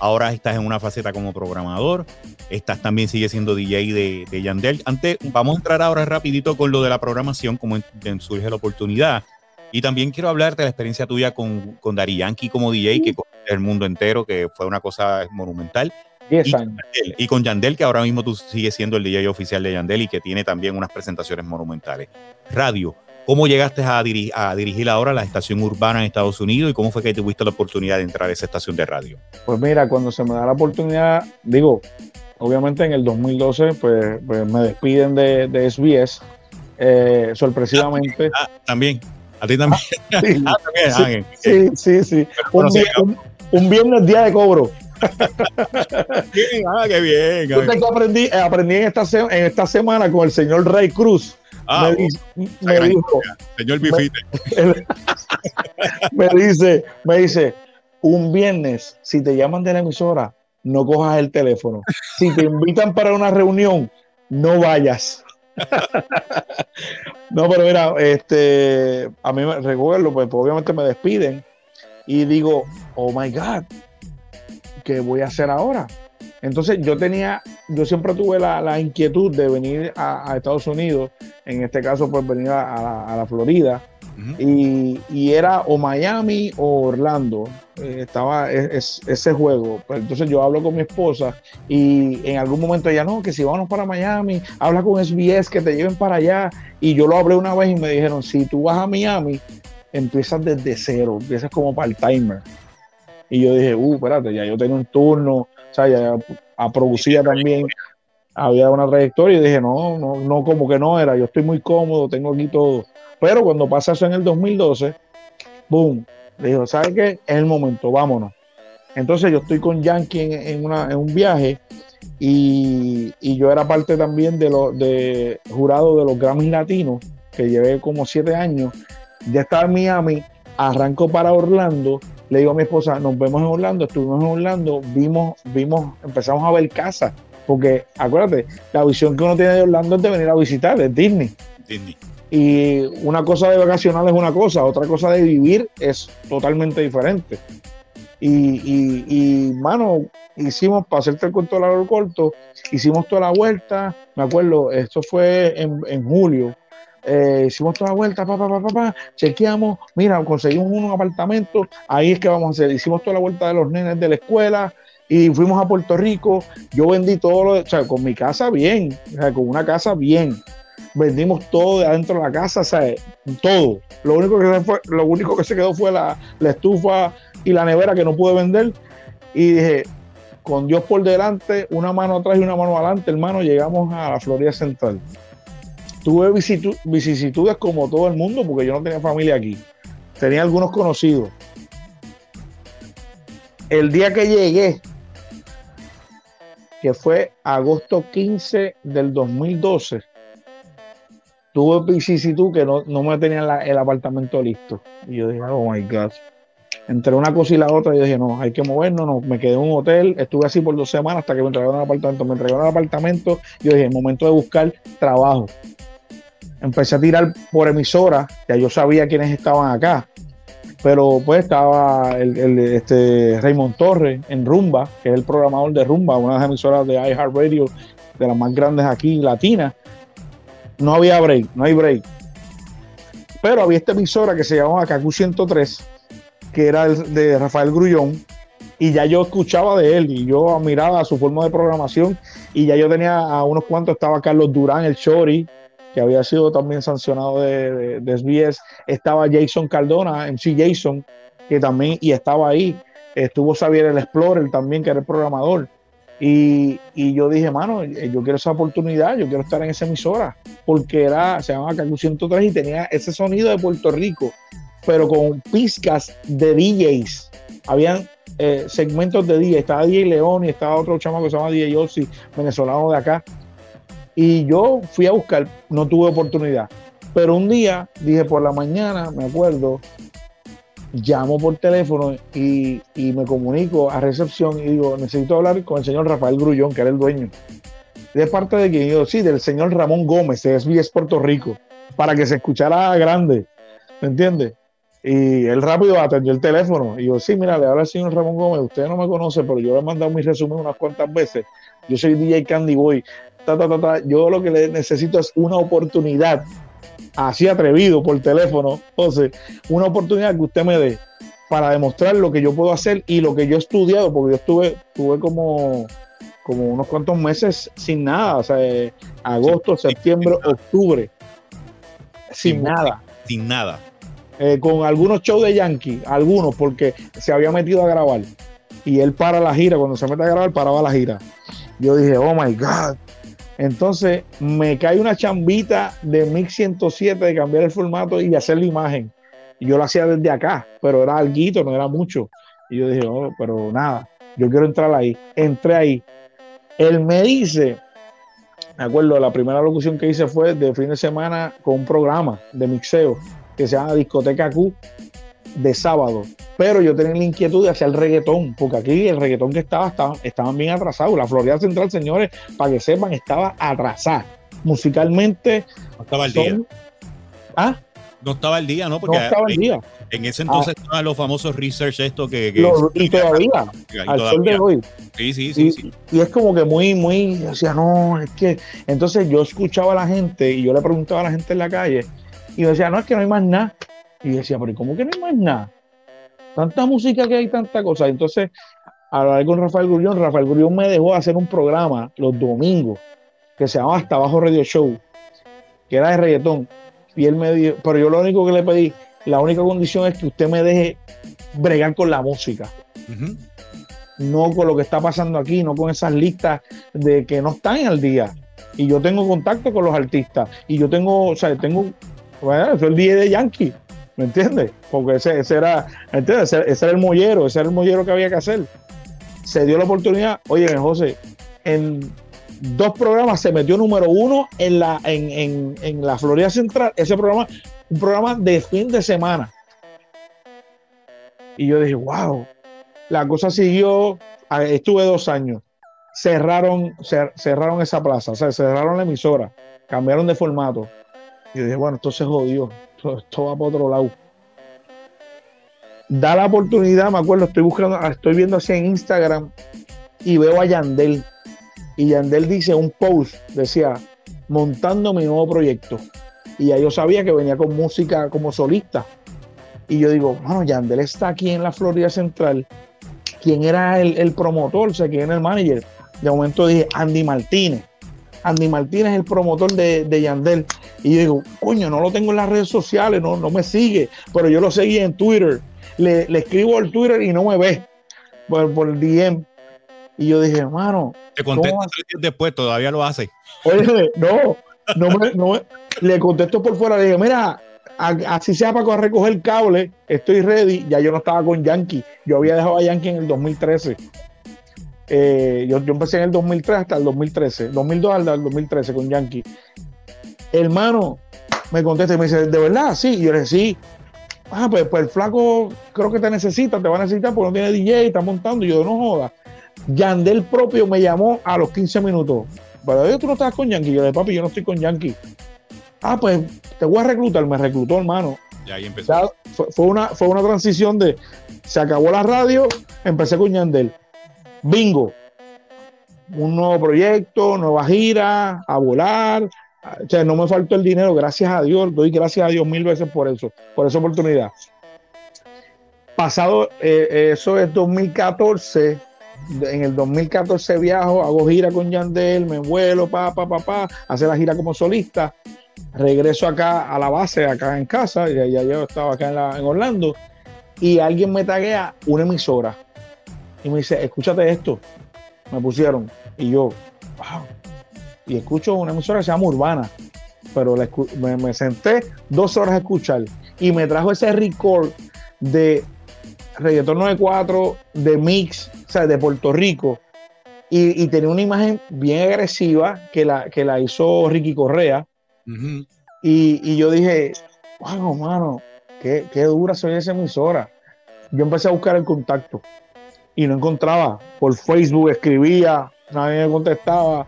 Ahora estás en una faceta como programador. Estás también sigue siendo DJ de, de Yandel. Antes, vamos a entrar ahora rapidito con lo de la programación, como surge la oportunidad. Y también quiero hablarte de la experiencia tuya con, con Dari Yankee como DJ, que el mundo entero, que fue una cosa monumental. y, con Yandel, que ahora mismo tú sigues siendo el DJ oficial de Yandel y que tiene también unas presentaciones monumentales. Radio, ¿cómo llegaste a, a dirigir ahora la estación urbana en Estados Unidos y cómo fue que tuviste la oportunidad de entrar a esa estación de radio? Pues mira, cuando se me da la oportunidad, digo, obviamente en el 2012, pues, pues me despiden de, de SBS, eh, sorpresivamente. Ah, también. A ti también. Ah, ah, sí, sí, sí, Un, viernes día de cobro. ah, qué bien. Yo aprendí, eh, aprendí en, esta en esta semana con el señor Rey Cruz. Ah, me, dijo, señor Bifite. Me, dice, me dice, un viernes, si te llaman de la emisora, no cojas el teléfono. Si te invitan para una reunión, no vayas. no, pero mira, este, a mí me recuerdo, pues, pues, obviamente me despiden y digo, oh my God, ¿qué voy a hacer ahora? Entonces yo tenía, yo siempre tuve la, inquietud de venir a, Estados Unidos, en este caso pues venir a la Florida, y, era o Miami o Orlando. Eh, estaba ese juego. Pues entonces yo hablo con mi esposa y en algún momento ella, no, que si vamos para Miami, habla con SBS que te lleven para allá. Y yo lo hablé una vez y me dijeron, si tú vas a Miami, empiezas desde cero, empiezas como part-timer. Y yo dije, uh, espérate, ya yo tengo un turno, o sea, ya a producía también había una trayectoria y dije, no, no, no, como que no era, yo estoy muy cómodo, tengo aquí todo. Pero cuando pasa eso en el 2012, boom, le dijo, ¿sabes qué? Es el momento, vámonos. Entonces yo estoy con Yankee en, un viaje y, yo era parte también de los de jurado de los Grammys Latinos, que llevé como siete años. Ya estaba en Miami, arranco para Orlando, le digo a mi esposa, nos vemos en Orlando, estuvimos en Orlando, vimos, vimos, empezamos a ver casas, porque acuérdate, la visión que uno tiene de Orlando es de venir a visitar, de Disney. Disney. Y una cosa de vacacional es una cosa, otra cosa de vivir es totalmente diferente. Y, y, mano, hicimos, para hacerte el cuento largo corto, hicimos toda la vuelta, me acuerdo, esto fue en, julio, eh, hicimos toda la vuelta, papá, papá, papá, chequeamos, mira, conseguimos un apartamento, ahí es que vamos a hacer, hicimos toda la vuelta de los nenes de la escuela y fuimos a Puerto Rico, yo vendí todo, lo, o sea, con mi casa bien, o sea, con una casa bien, vendimos todo de adentro de la casa, o sea, todo. Lo único que se, lo único que se quedó fue la, estufa y la nevera que no pude vender. Y dije, con Dios por delante, una mano atrás y una mano adelante, hermano, llegamos a la Florida Central. Tuve vicisitudes como todo el mundo, porque yo no tenía familia aquí. Tenía algunos conocidos. El día que llegué, que fue agosto 15 del 2012, tuve vicisitud que no, no me tenían el apartamento listo. Y yo dije, oh my God. entre una cosa y la otra, yo dije, no, hay que movernos, no, me quedé en un hotel, estuve así por dos semanas hasta que me entregaron el apartamento, me entregaron el apartamento, yo dije, momento de buscar trabajo. Empecé a tirar por emisora, ya yo sabía quiénes estaban acá, pero pues estaba el, este Raymond Torres en Rumba, que es el programador de Rumba, una de las emisoras de iHeartRadio, de las más grandes aquí latinas. No había break, no hay break. Pero había esta emisora que se llamaba KQ 103, que era de Rafael Grullón, y ya yo escuchaba de él y yo admiraba su forma de programación y ya yo tenía a unos cuantos, estaba Carlos Durán, el Chori, que había sido también sancionado de, de, SBS, estaba Jason Cardona, MC Jason, que también, y estaba ahí, estuvo Xavier el Explorer también, que era el programador. Y, y, yo dije, mano, yo quiero esa oportunidad, yo quiero estar en esa emisora, porque era, se llamaba KQ 103 y tenía ese sonido de Puerto Rico pero con pizcas de DJs. Habían eh, segmentos de DJ. Estaba DJ León y estaba otro chamo que se llama DJ Yossi, venezolano de acá. Y yo fui a buscar, no tuve oportunidad. Pero un día, dije por la mañana, me acuerdo, llamo por teléfono y, me comunico a recepción y digo, necesito hablar con el señor Rafael Grullón, que era el dueño. De parte de quién? Yo, sí, del señor Ramón Gómez, de SBS Puerto Rico, para que se escuchara grande. ¿Me entiendes? Y él rápido atendió el teléfono. Y yo, sí, mira, le habla el señor Ramón Gómez. Usted no me conoce, pero yo le he mandado mi resumen unas cuantas veces. Yo soy DJ Candy Boy. Yo lo que le necesito es una oportunidad, así atrevido por teléfono. Entonces, una oportunidad que usted me dé para demostrar lo que yo puedo hacer y lo que yo he estudiado, porque yo estuve, estuve como, como unos cuantos meses sin nada. O sea, eh, agosto, septiembre, octubre. Sin nada. Sin nada eh, con algunos shows de Yankee, algunos, porque se había metido a grabar. Y él para la gira, cuando se mete a grabar, paraba la gira. Yo dije, oh my God. Entonces me cae una chambita de 1107 de cambiar el formato y hacer la imagen. Y yo lo hacía desde acá, pero era algo, no era mucho. Y yo dije, oh, pero nada, yo quiero entrar ahí. Entré ahí. Él me dice, me acuerdo, la primera locución que hice fue de fin de semana con un programa de mixeo que se llama Discoteca Q de sábado. Pero yo tenía la inquietud de hacer el reggaetón, porque aquí el reggaetón que estaba, estaban bien atrasados. La Florida Central, señores, para que sepan, estaba atrasada. Musicalmente. No estaba el día. ¿Ah? No estaba el día, ¿no? Porque no estaba el día. En ese entonces ah. estaban los famosos research esto que... y todavía, al sol de hoy. Sí, sí, sí y, y, es como que muy, muy, decía, no, es que... Entonces yo escuchaba a la gente y yo le preguntaba a la gente en la calle y decía, no, es que no hay más nada. Y decía, pero ¿cómo que no hay más nada? Tanta música que hay, tanta cosa. Entonces, a hablar con Rafael Gurión, Rafael Gurión me dejó hacer un programa los domingos que se llamaba Hasta Abajo Radio Show, que era de reggaetón. Y él me dijo, pero yo lo único que le pedí, la única condición es que usted me deje bregar con la música. No con lo que está pasando aquí, no con esas listas de que no están al día. Y yo tengo contacto con los artistas. Y yo tengo, o sea, tengo bueno, es el día de Yankee, ¿me entiendes? Porque ese, era, ¿entiendes? Ese, era el mollero, ese era el mollero que había que hacer. Se dio la oportunidad, oye, José, en dos programas se metió número uno en la, en, en la Florida Central, ese programa, un programa de fin de semana. Y yo dije, wow, la cosa siguió, estuve dos años, cerraron, cerraron esa plaza, o sea, cerraron la emisora, cambiaron de formato y dije, bueno, esto se jodió, esto, va para otro lado. Da la oportunidad, me acuerdo, estoy buscando, estoy viendo así en Instagram y veo a Yandel. Y Yandel dice un post, decía, montando mi nuevo proyecto. Y ya yo sabía que venía con música como solista. Y yo digo, bueno, Yandel está aquí en la Florida Central. ¿Quién era el, el promotor? O sea, ¿quién era el manager? De momento dije, Andy Martínez. Andy Martínez es el promotor de, Yandel. Y yo digo, coño, no lo tengo en las redes sociales, no, no me sigue, pero yo lo seguí en Twitter. Le, escribo al Twitter y no me ve por, por el DM. Y yo dije, hermano. Te contesto tres días después, todavía lo hace. Oye, no, no me, no le contesto por fuera, le dije, mira, así sea para recoger el cable, estoy ready. Ya yo no estaba con Yankee, yo había dejado a Yankee en el 2013. Eh, yo, empecé en el 2003 hasta el 2013, 2002 hasta el 2013 con Yankee. Hermano, me contesta y me dice, ¿de verdad? Sí. Y yo le dije, sí. ah, pues, pues, el flaco creo que te necesita, te va a necesitar porque no tiene DJ, está montando. Y yo, no joda. Yandel propio me llamó a los 15 minutos. Pero tú no estás con Yankee. Yo le papi, yo no estoy con Yankee. Ah, pues te voy a reclutar. Me reclutó, hermano. Y ahí empezó. fue, una, fue una transición de se acabó la radio, empecé con Yandel. Bingo. Un nuevo proyecto, nueva gira, a volar. O sea, no me faltó el dinero, gracias a Dios. Doy gracias a Dios mil veces por eso, por esa oportunidad. Pasado, eh, eso es 2014 en el 2014 viajo, hago gira con Yandel, me vuelo, pa, pa, pa, pa, hace la gira como solista, regreso acá a la base, acá en casa, ya, ya yo estaba acá en, Orlando, y alguien me taguea una emisora y me dice, escúchate esto, me pusieron, y yo, wow, y escucho una emisora que se llama Urbana, pero me, me senté dos horas a escuchar y me trajo ese record de Reggaeton 94 de Mix, o sea, de Puerto Rico, y, tenía una imagen bien agresiva que la, que la hizo Ricky Correa. y, yo dije, wow, mano, qué, qué dura soy esa emisora. Yo empecé a buscar el contacto y no encontraba. Por Facebook escribía, nadie me contestaba.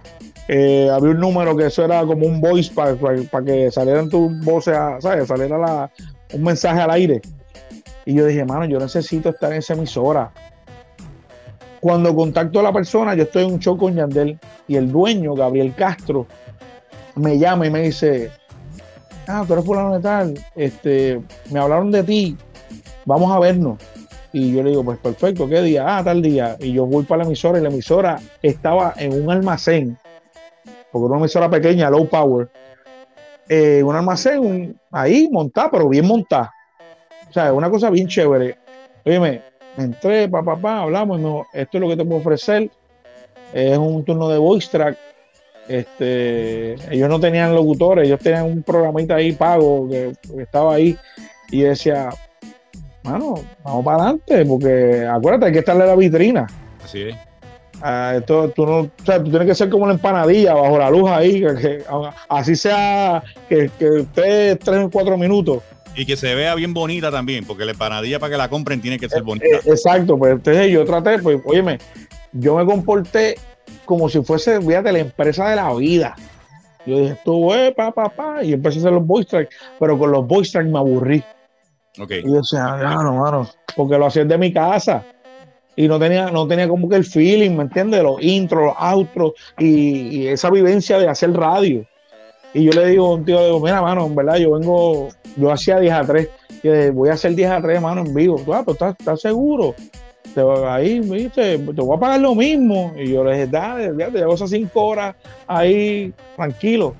Eh, había un número que eso era como un voice para, para, que salieran tus voces, ¿sabes? Saliera un mensaje al aire. Y yo dije, mano, yo necesito estar en esa emisora. Cuando contacto a la persona, yo estoy en un show con Yandel y el dueño, Gabriel Castro, me llama y me dice, ah, tú eres fulano de tal, este, me hablaron de ti, vamos a vernos. Y yo le digo, pues perfecto, ¿qué día? Ah, tal día. Y yo voy para la emisora y la emisora estaba en un almacén, porque era una emisora pequeña, low power, eh, un almacén ahí montada, pero bien montada. O sea, una cosa bien chévere. Oye, me entré, papá, papá, hablamos, no, esto es lo que te puedo ofrecer. Es un turno de voice track. Este, ellos no tenían locutores, ellos tenían un programita ahí pago que, estaba ahí. Y decía, mano, vamos para adelante, porque acuérdate, hay que estarle la vitrina. Así es. Ah, esto, tú, no, o sea, tú tienes que ser como la empanadilla bajo la luz ahí, que, así sea que, que esté tres o cuatro minutos y que se vea bien bonita también, porque la empanadilla para que la compren tiene que ser bonita. Eh, exacto, pues entonces yo traté, pues, óyeme, yo me comporté como si fuese, fíjate, la empresa de la vida. Yo dije, tú, eh, pa, pa, pa, y empecé a hacer los voice tracks, pero con los voice tracks me aburrí. Y yo decía, no, mano, porque lo hacía de mi casa. Y no tenía, no tenía como que el feeling, ¿me entiendes? Los intros, los outros y, esa vivencia de hacer radio. Y yo le digo a un tío, digo, mira, mano, en verdad, yo vengo, yo hacía 10 a 3, y voy a hacer 10 a 3, mano, en vivo. Ah, pues estás, seguro. Te, ahí, viste, te voy a pagar lo mismo. Y yo le dije, dale, te llevo esas 5 horas ahí, tranquilo.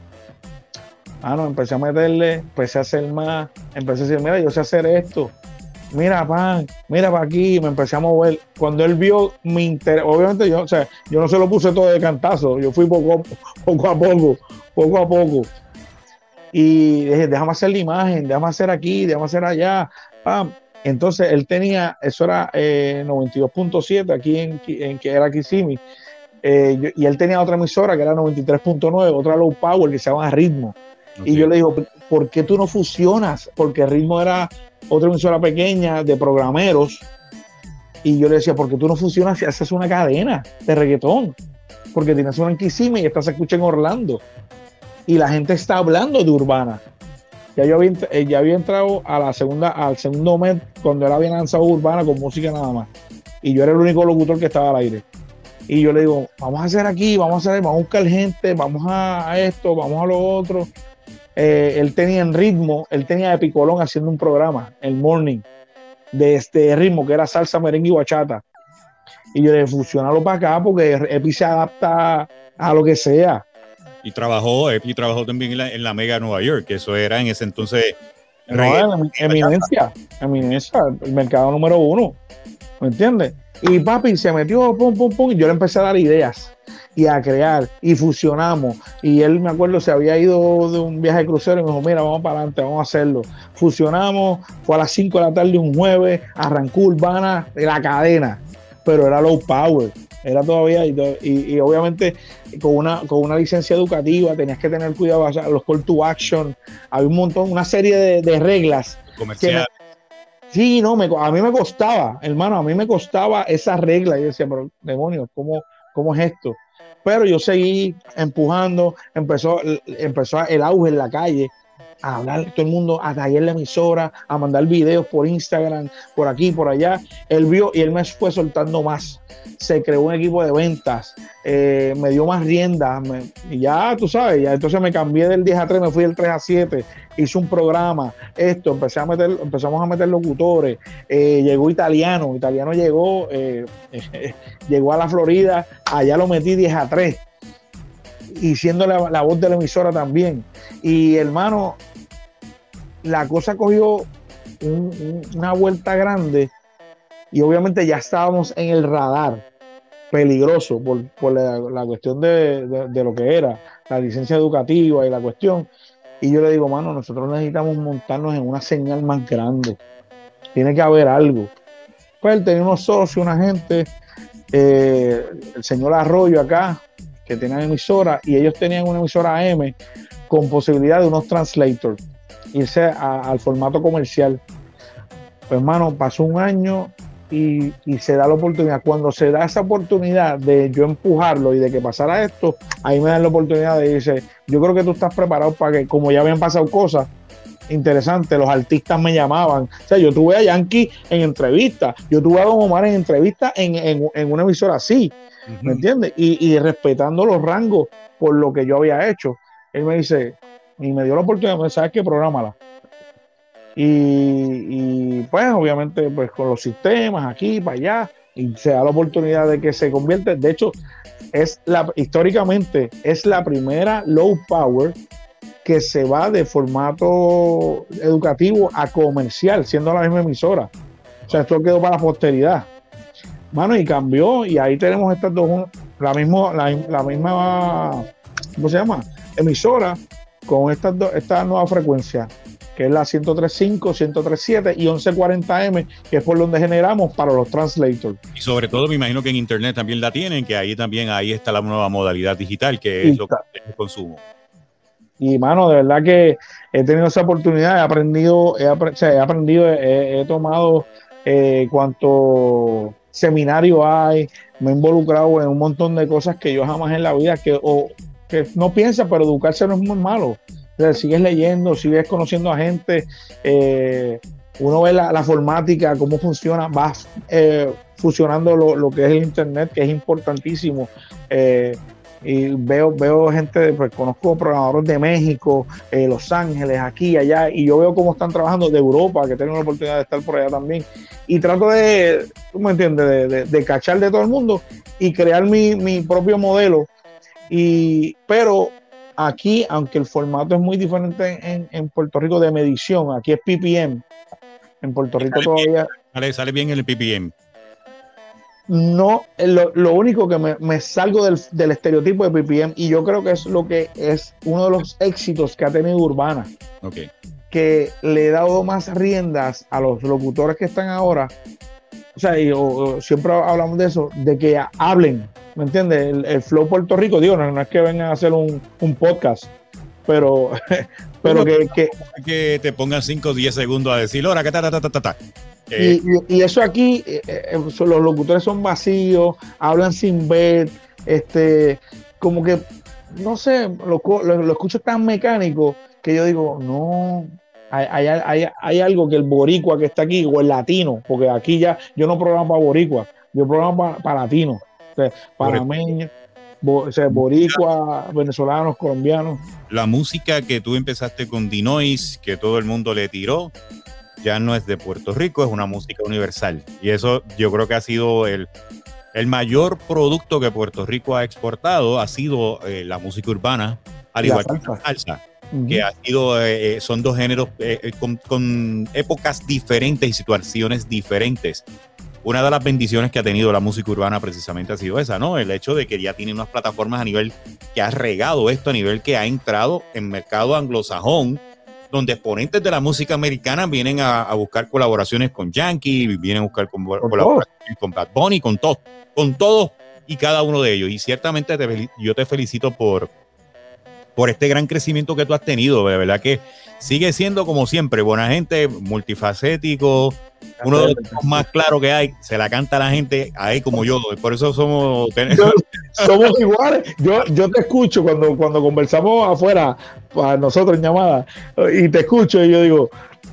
Mano, empecé a meterle, empecé a hacer más, empecé a decir, mira, yo sé hacer esto. Mira, pan, mira para aquí, me empecé a mover. Cuando él vio mi interés, obviamente yo, o sea, yo no se lo puse todo de cantazo, yo fui poco, poco a poco poco a poco. Y dije, déjame hacer la imagen, déjame hacer aquí, déjame hacer allá. Entonces él tenía, eso era 92.7 eh, aquí en, en, que era Kissimmee. Eh, y él tenía otra emisora que era 93.9, otra low power que se llama Ritmo. Y yo le digo, ¿por qué tú no fusionas? Porque Ritmo era otra emisora pequeña de programeros. Y yo le decía, ¿por qué tú no fusionas y haces una cadena de reggaetón? Porque tienes una en Kissimmee y esta se escucha en Orlando y la gente está hablando de Urbana. Ya yo había, eh, ya había entrado a la segunda, al segundo mes cuando él había lanzado Urbana con música nada más. Y yo era el único locutor que estaba al aire. Y yo le digo, vamos a hacer aquí, vamos a hacer, vamos a buscar gente, vamos a, esto, vamos a lo otro. Eh, él tenía en ritmo, él tenía de picolón haciendo un programa, el morning, de este ritmo que era salsa, merengue y bachata. Y yo le fusionarlo para acá porque Epi se adapta a lo que sea. Y trabajó, y trabajó también en la, Mega Nueva York, que eso era en ese entonces. eminencia, eminencia, el mercado número uno. ¿Me entiendes? Y papi se metió, pum, pum, pum, y yo le empecé a dar ideas y a crear y fusionamos. Y él, me acuerdo, se había ido de un viaje de crucero y me dijo, mira, vamos para adelante, vamos a hacerlo. Fusionamos, fue a las 5 de la tarde un jueves, arrancó Urbana de la cadena, pero era low power era todavía, y, obviamente con una, con una licencia educativa tenías que tener cuidado, los call to action, había un montón, una serie de, reglas. Sí, no, me, a mí me costaba, hermano, a mí me costaba esa regla. Yo decía, pero demonios, ¿cómo, ¿cómo es esto? Pero yo seguí empujando, empezó, empezó el auge en la calle a hablar todo el mundo, a tallar la emisora, a mandar videos por Instagram, por aquí, por allá. Él vio y él me fue soltando más. Se creó un equipo de ventas, eh, me dio más rienda. y ya tú sabes, ya entonces me cambié del 10 a 3, me fui del 3 a 7, hice un programa, esto, empecé a meter, empezamos a meter locutores, eh, llegó italiano, italiano llegó, eh, llegó a la Florida, allá lo metí 10 a 3 y siendo la, la, voz de la emisora también. Y hermano, la cosa cogió una vuelta grande y obviamente ya estábamos en el radar peligroso por, la, cuestión de, lo que era la licencia educativa y la cuestión. Y yo le digo, mano, nosotros necesitamos montarnos en una señal más grande. Tiene que haber algo. Pues él tenía unos socios, una gente, eh, el señor Arroyo acá, que tenía emisora, y ellos tenían una emisora AM con posibilidad de unos translators irse al formato comercial. Pues hermano, pasó un año y, se da la oportunidad. Cuando se da esa oportunidad de yo empujarlo y de que pasara esto, ahí me dan la oportunidad de decir, yo creo que tú estás preparado para que, como ya habían pasado cosas interesantes, los artistas me llamaban. O sea, yo tuve a Yankee en entrevista, yo tuve a Don Omar en entrevista en, en, una emisora así, ¿me entiendes? Y, y respetando los rangos por lo que yo había hecho. Él me dice, y me dio la oportunidad, de ¿sabes qué? Prográmala. Y, y, pues obviamente pues con los sistemas aquí, para allá, y se da la oportunidad de que se convierte, de hecho, es la, históricamente es la primera low power que se va de formato educativo a comercial, siendo la misma emisora. O sea, esto quedó para la posteridad. Mano, y cambió, y ahí tenemos estas dos, la, misma, la, la misma, ¿cómo se llama? Emisora, con estas esta nueva frecuencia, que es la 103.5, 103.7 y 1140M, que es por donde generamos para los translators. Y sobre todo me imagino que en Internet también la tienen, que ahí también ahí está la nueva modalidad digital, que es lo que es el consumo. Y mano, de verdad que he tenido esa oportunidad, he aprendido, he, aprendido, he, tomado eh, cuanto seminario hay, me he involucrado en un montón de cosas que yo jamás en la vida que que no piensa, pero educarse no es muy malo. sigues leyendo, sigues conociendo a gente, eh, uno ve la, la, formática, cómo funciona, vas eh, fusionando lo, que es el Internet, que es importantísimo. Eh, y veo, veo gente, pues conozco programadores de México, Los Ángeles, aquí, allá, y yo veo cómo están trabajando de Europa, que tengo la oportunidad de estar por allá también. Y trato de, tú me entiendes, de, cachar de todo el mundo y crear mi, mi propio modelo y, pero aquí, aunque el formato es muy diferente en, Puerto Rico de medición, aquí es ppm. En Puerto Rico todavía. sale, bien el ppm. No, lo, único que me, salgo del, estereotipo de ppm y yo creo que es lo que es uno de los éxitos que ha tenido Urbana. Que le he dado más riendas a los locutores que están ahora. O sea, y, siempre hablamos de eso, de que hablen, ¿me entiendes? El, flow Puerto Rico, digo, no, es que vengan a hacer un, podcast, pero, pero que, que, te pongan 5 o 10 segundos a decir, hora, que ta, ta, ta, ta, ta. Y, y, eso aquí, eh, eh, los locutores son vacíos, hablan sin ver, este, como que, no sé, lo, lo, escucho tan mecánico que yo digo, no, hay, hay, hay, algo que el boricua que está aquí, o el latino, porque aquí ya yo no programo para boricua, yo programo para, para latinos panameños, boricua, venezolanos, colombianos. La música que tú empezaste con Dinois, que todo el mundo le tiró, ya no es de Puerto Rico, es una música universal. Y eso yo creo que ha sido el, el mayor producto que Puerto Rico ha exportado, ha sido eh, la música urbana, al igual que la salsa. que ha sido, eh, eh, son dos géneros con, con, épocas diferentes y situaciones diferentes una de las bendiciones que ha tenido la música urbana precisamente ha sido esa, ¿no? El hecho de que ya tiene unas plataformas a nivel que ha regado esto, a nivel que ha entrado en mercado anglosajón, donde exponentes de la música americana vienen a, buscar colaboraciones con Yankee, vienen a buscar colaboraciones con Bad Bunny, con todos, con todos y cada uno de ellos. Y ciertamente yo te felicito por, por este gran crecimiento que tú has tenido, de verdad que sigue siendo como siempre, buena gente, multifacético, uno de los más claros que hay, se la canta la gente ahí como yo. Por eso somos. somos iguales. Yo, yo te escucho cuando, cuando conversamos afuera, para nosotros en llamada, y te escucho y yo digo,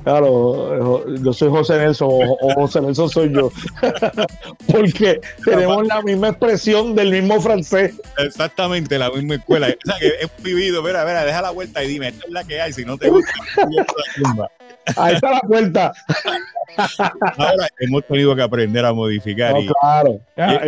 Claro, yo soy José Nelson o, José Nelson soy yo. Porque tenemos la misma expresión del mismo francés. Exactamente, la misma escuela. O sea, que hemos vivido, mira, mira, deja la vuelta y dime, esta es la que hay, si no te gusta. Ahí está la puerta. Ahora hemos tenido que aprender a modificar. claro,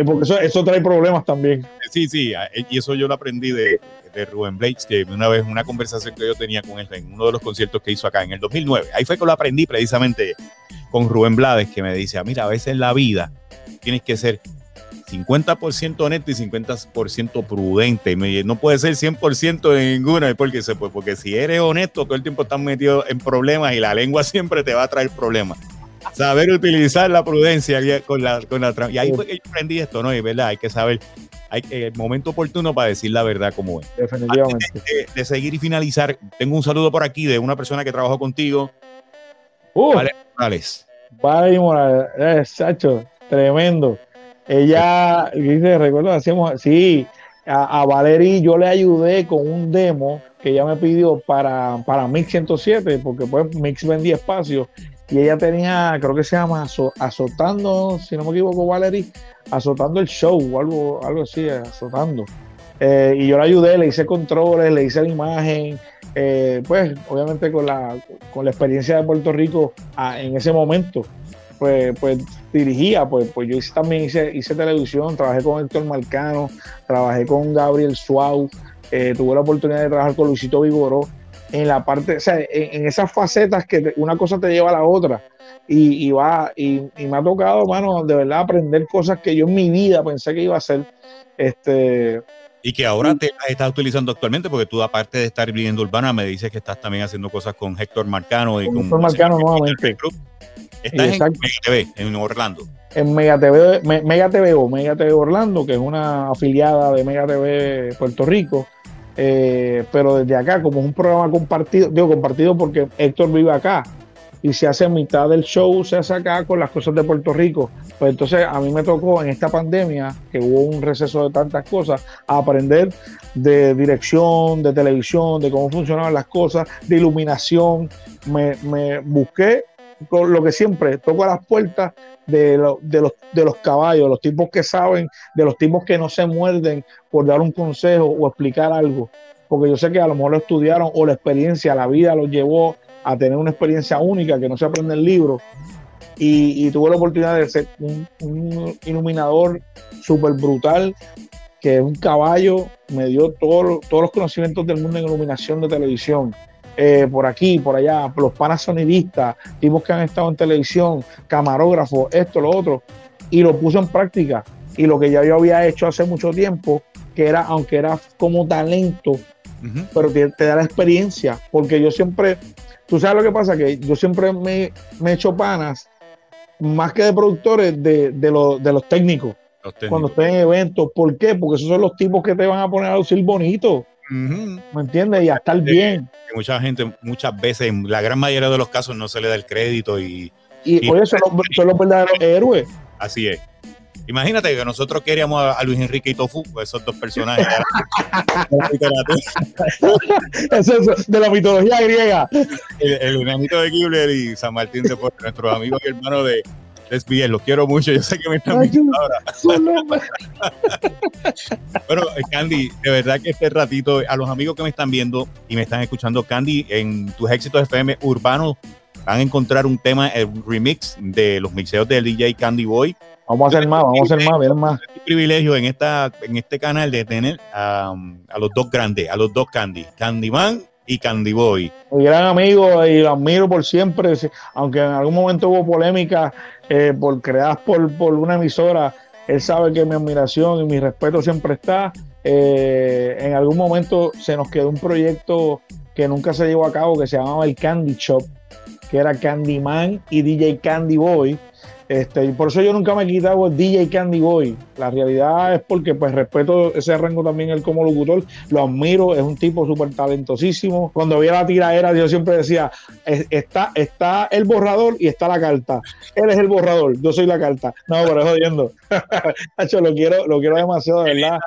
porque eso, eso, trae problemas también. Sí, sí, y eso yo lo aprendí de, de Rubén Blades, que una vez una conversación que yo tenía con él en uno de los conciertos que hizo acá en el 2009. Ahí fue que lo aprendí precisamente con Rubén Blades, que me dice, mira, a veces en la vida tienes que ser 50% honesto y 50% prudente. No puede ser 100% en ninguna, porque, se, porque si eres honesto, todo el tiempo estás metido en problemas y la lengua siempre te va a traer problemas. Saber utilizar la prudencia con la, con la Y ahí fue que yo aprendí esto, ¿no? Y verdad, hay que saber hay el momento oportuno para decir la verdad como es. Definitivamente. De, seguir y finalizar, tengo un saludo por aquí de una persona que trabajó contigo. Uh, vale Morales. Vale Morales, Sacho, tremendo. Ella, dice, recuerdo, hacíamos, sí, a, a Valerie yo le ayudé con un demo que ella me pidió para, para Mix 107, porque pues Mix vendía espacio y ella tenía, creo que se llama Azotando, si no me equivoco, Valerie, Azotando el show o algo, algo así, Azotando. Eh, y yo la ayudé, le hice controles, le hice la imagen, eh, pues obviamente con la, con la experiencia de Puerto Rico en ese momento, pues, pues dirigía, pues, pues yo también hice, hice televisión, trabajé con Héctor Marcano, trabajé con Gabriel Suau, eh, tuve la oportunidad de trabajar con Luisito Vigoró en la parte, o sea, en, esas facetas que una cosa te lleva a la otra. Y, va, y, me ha tocado, mano, de verdad aprender cosas que yo en mi vida pensé que iba a hacer. Este, y que ahora te estás utilizando actualmente, porque tú, aparte de estar viviendo urbana, me dices que estás también haciendo cosas con Héctor Marcano y con. Héctor Marcano nuevamente. Estás en Mega TV, en Orlando. En Mega TV, Mega TV o Mega TV Orlando, que es una afiliada de Mega TV Puerto Rico. Eh, pero desde acá, como es un programa compartido, digo compartido porque Héctor vive acá y se hace mitad del show, se hace acá con las cosas de Puerto Rico. Pues entonces a mí me tocó en esta pandemia, que hubo un receso de tantas cosas, aprender de dirección, de televisión, de cómo funcionaban las cosas, de iluminación. Me, me busqué lo que siempre toco a las puertas de, de, los, de los caballos, los tipos que saben, de los tipos que no se muerden por dar un consejo o explicar algo. Porque yo sé que a lo mejor lo estudiaron o la experiencia, la vida los llevó a tener una experiencia única que no se aprende en el libro. Y, tuve la oportunidad de ser un, iluminador súper brutal, que es un caballo, me dio todos los conocimientos del mundo en iluminación de televisión eh, por aquí, por allá, los panas sonidistas, tipos que han estado en televisión, camarógrafos, esto, lo otro, y lo puso en práctica. Y lo que ya yo había hecho hace mucho tiempo, que era, aunque era como talento, pero te, da la experiencia, porque yo siempre, tú sabes lo que pasa, que yo siempre me, he hecho panas, más que de productores, de, de, de los técnicos. Cuando estoy en eventos, ¿por qué? Porque esos son los tipos que te van a poner a lucir bonito. ¿Me entiendes? Y a estar bien. mucha gente, muchas veces, en la gran mayoría de los casos, no se le da el crédito y. Y, por eso son los, verdaderos héroes. Así es. Imagínate que nosotros queríamos a, Luis Enrique y Tofu, pues, esos dos personajes de la mitología griega. El, el de Kibler y San Martín de Porto, nuestros amigos y hermanos de, es bien, quiero mucho. Yo sé que me están viendo ahora. bueno, eh, Candy, de verdad que este ratito, a los amigos que me están viendo y me están escuchando, Candy, en tus éxitos FM urbanos van a encontrar un tema, el remix de los mixeos del DJ Candy Boy. Vamos a hacer más, vamos a hacer más, ver más. Es privilegio en, esta, en este canal de tener a, a los dos grandes, a los dos Candy, Candyman y Candy Boy. Mi gran amigo y lo admiro por siempre, aunque en algún momento hubo polémica eh, por creadas por, por una emisora, él sabe que mi admiración y mi respeto siempre está. Eh, en algún momento se nos quedó un proyecto que nunca se llevó a cabo que se llamaba el Candy Shop, que era Candyman y DJ Candy Boy. Este, y por eso yo nunca me he quitado el DJ Candy Boy. La realidad es porque pues respeto ese rango también él como locutor, lo admiro, es un tipo súper talentosísimo. Cuando había la tiradera yo siempre decía, está, está el borrador y está la carta. Él es el borrador, yo soy la carta. No, pero es jodiendo. lo quiero, lo quiero demasiado, de verdad.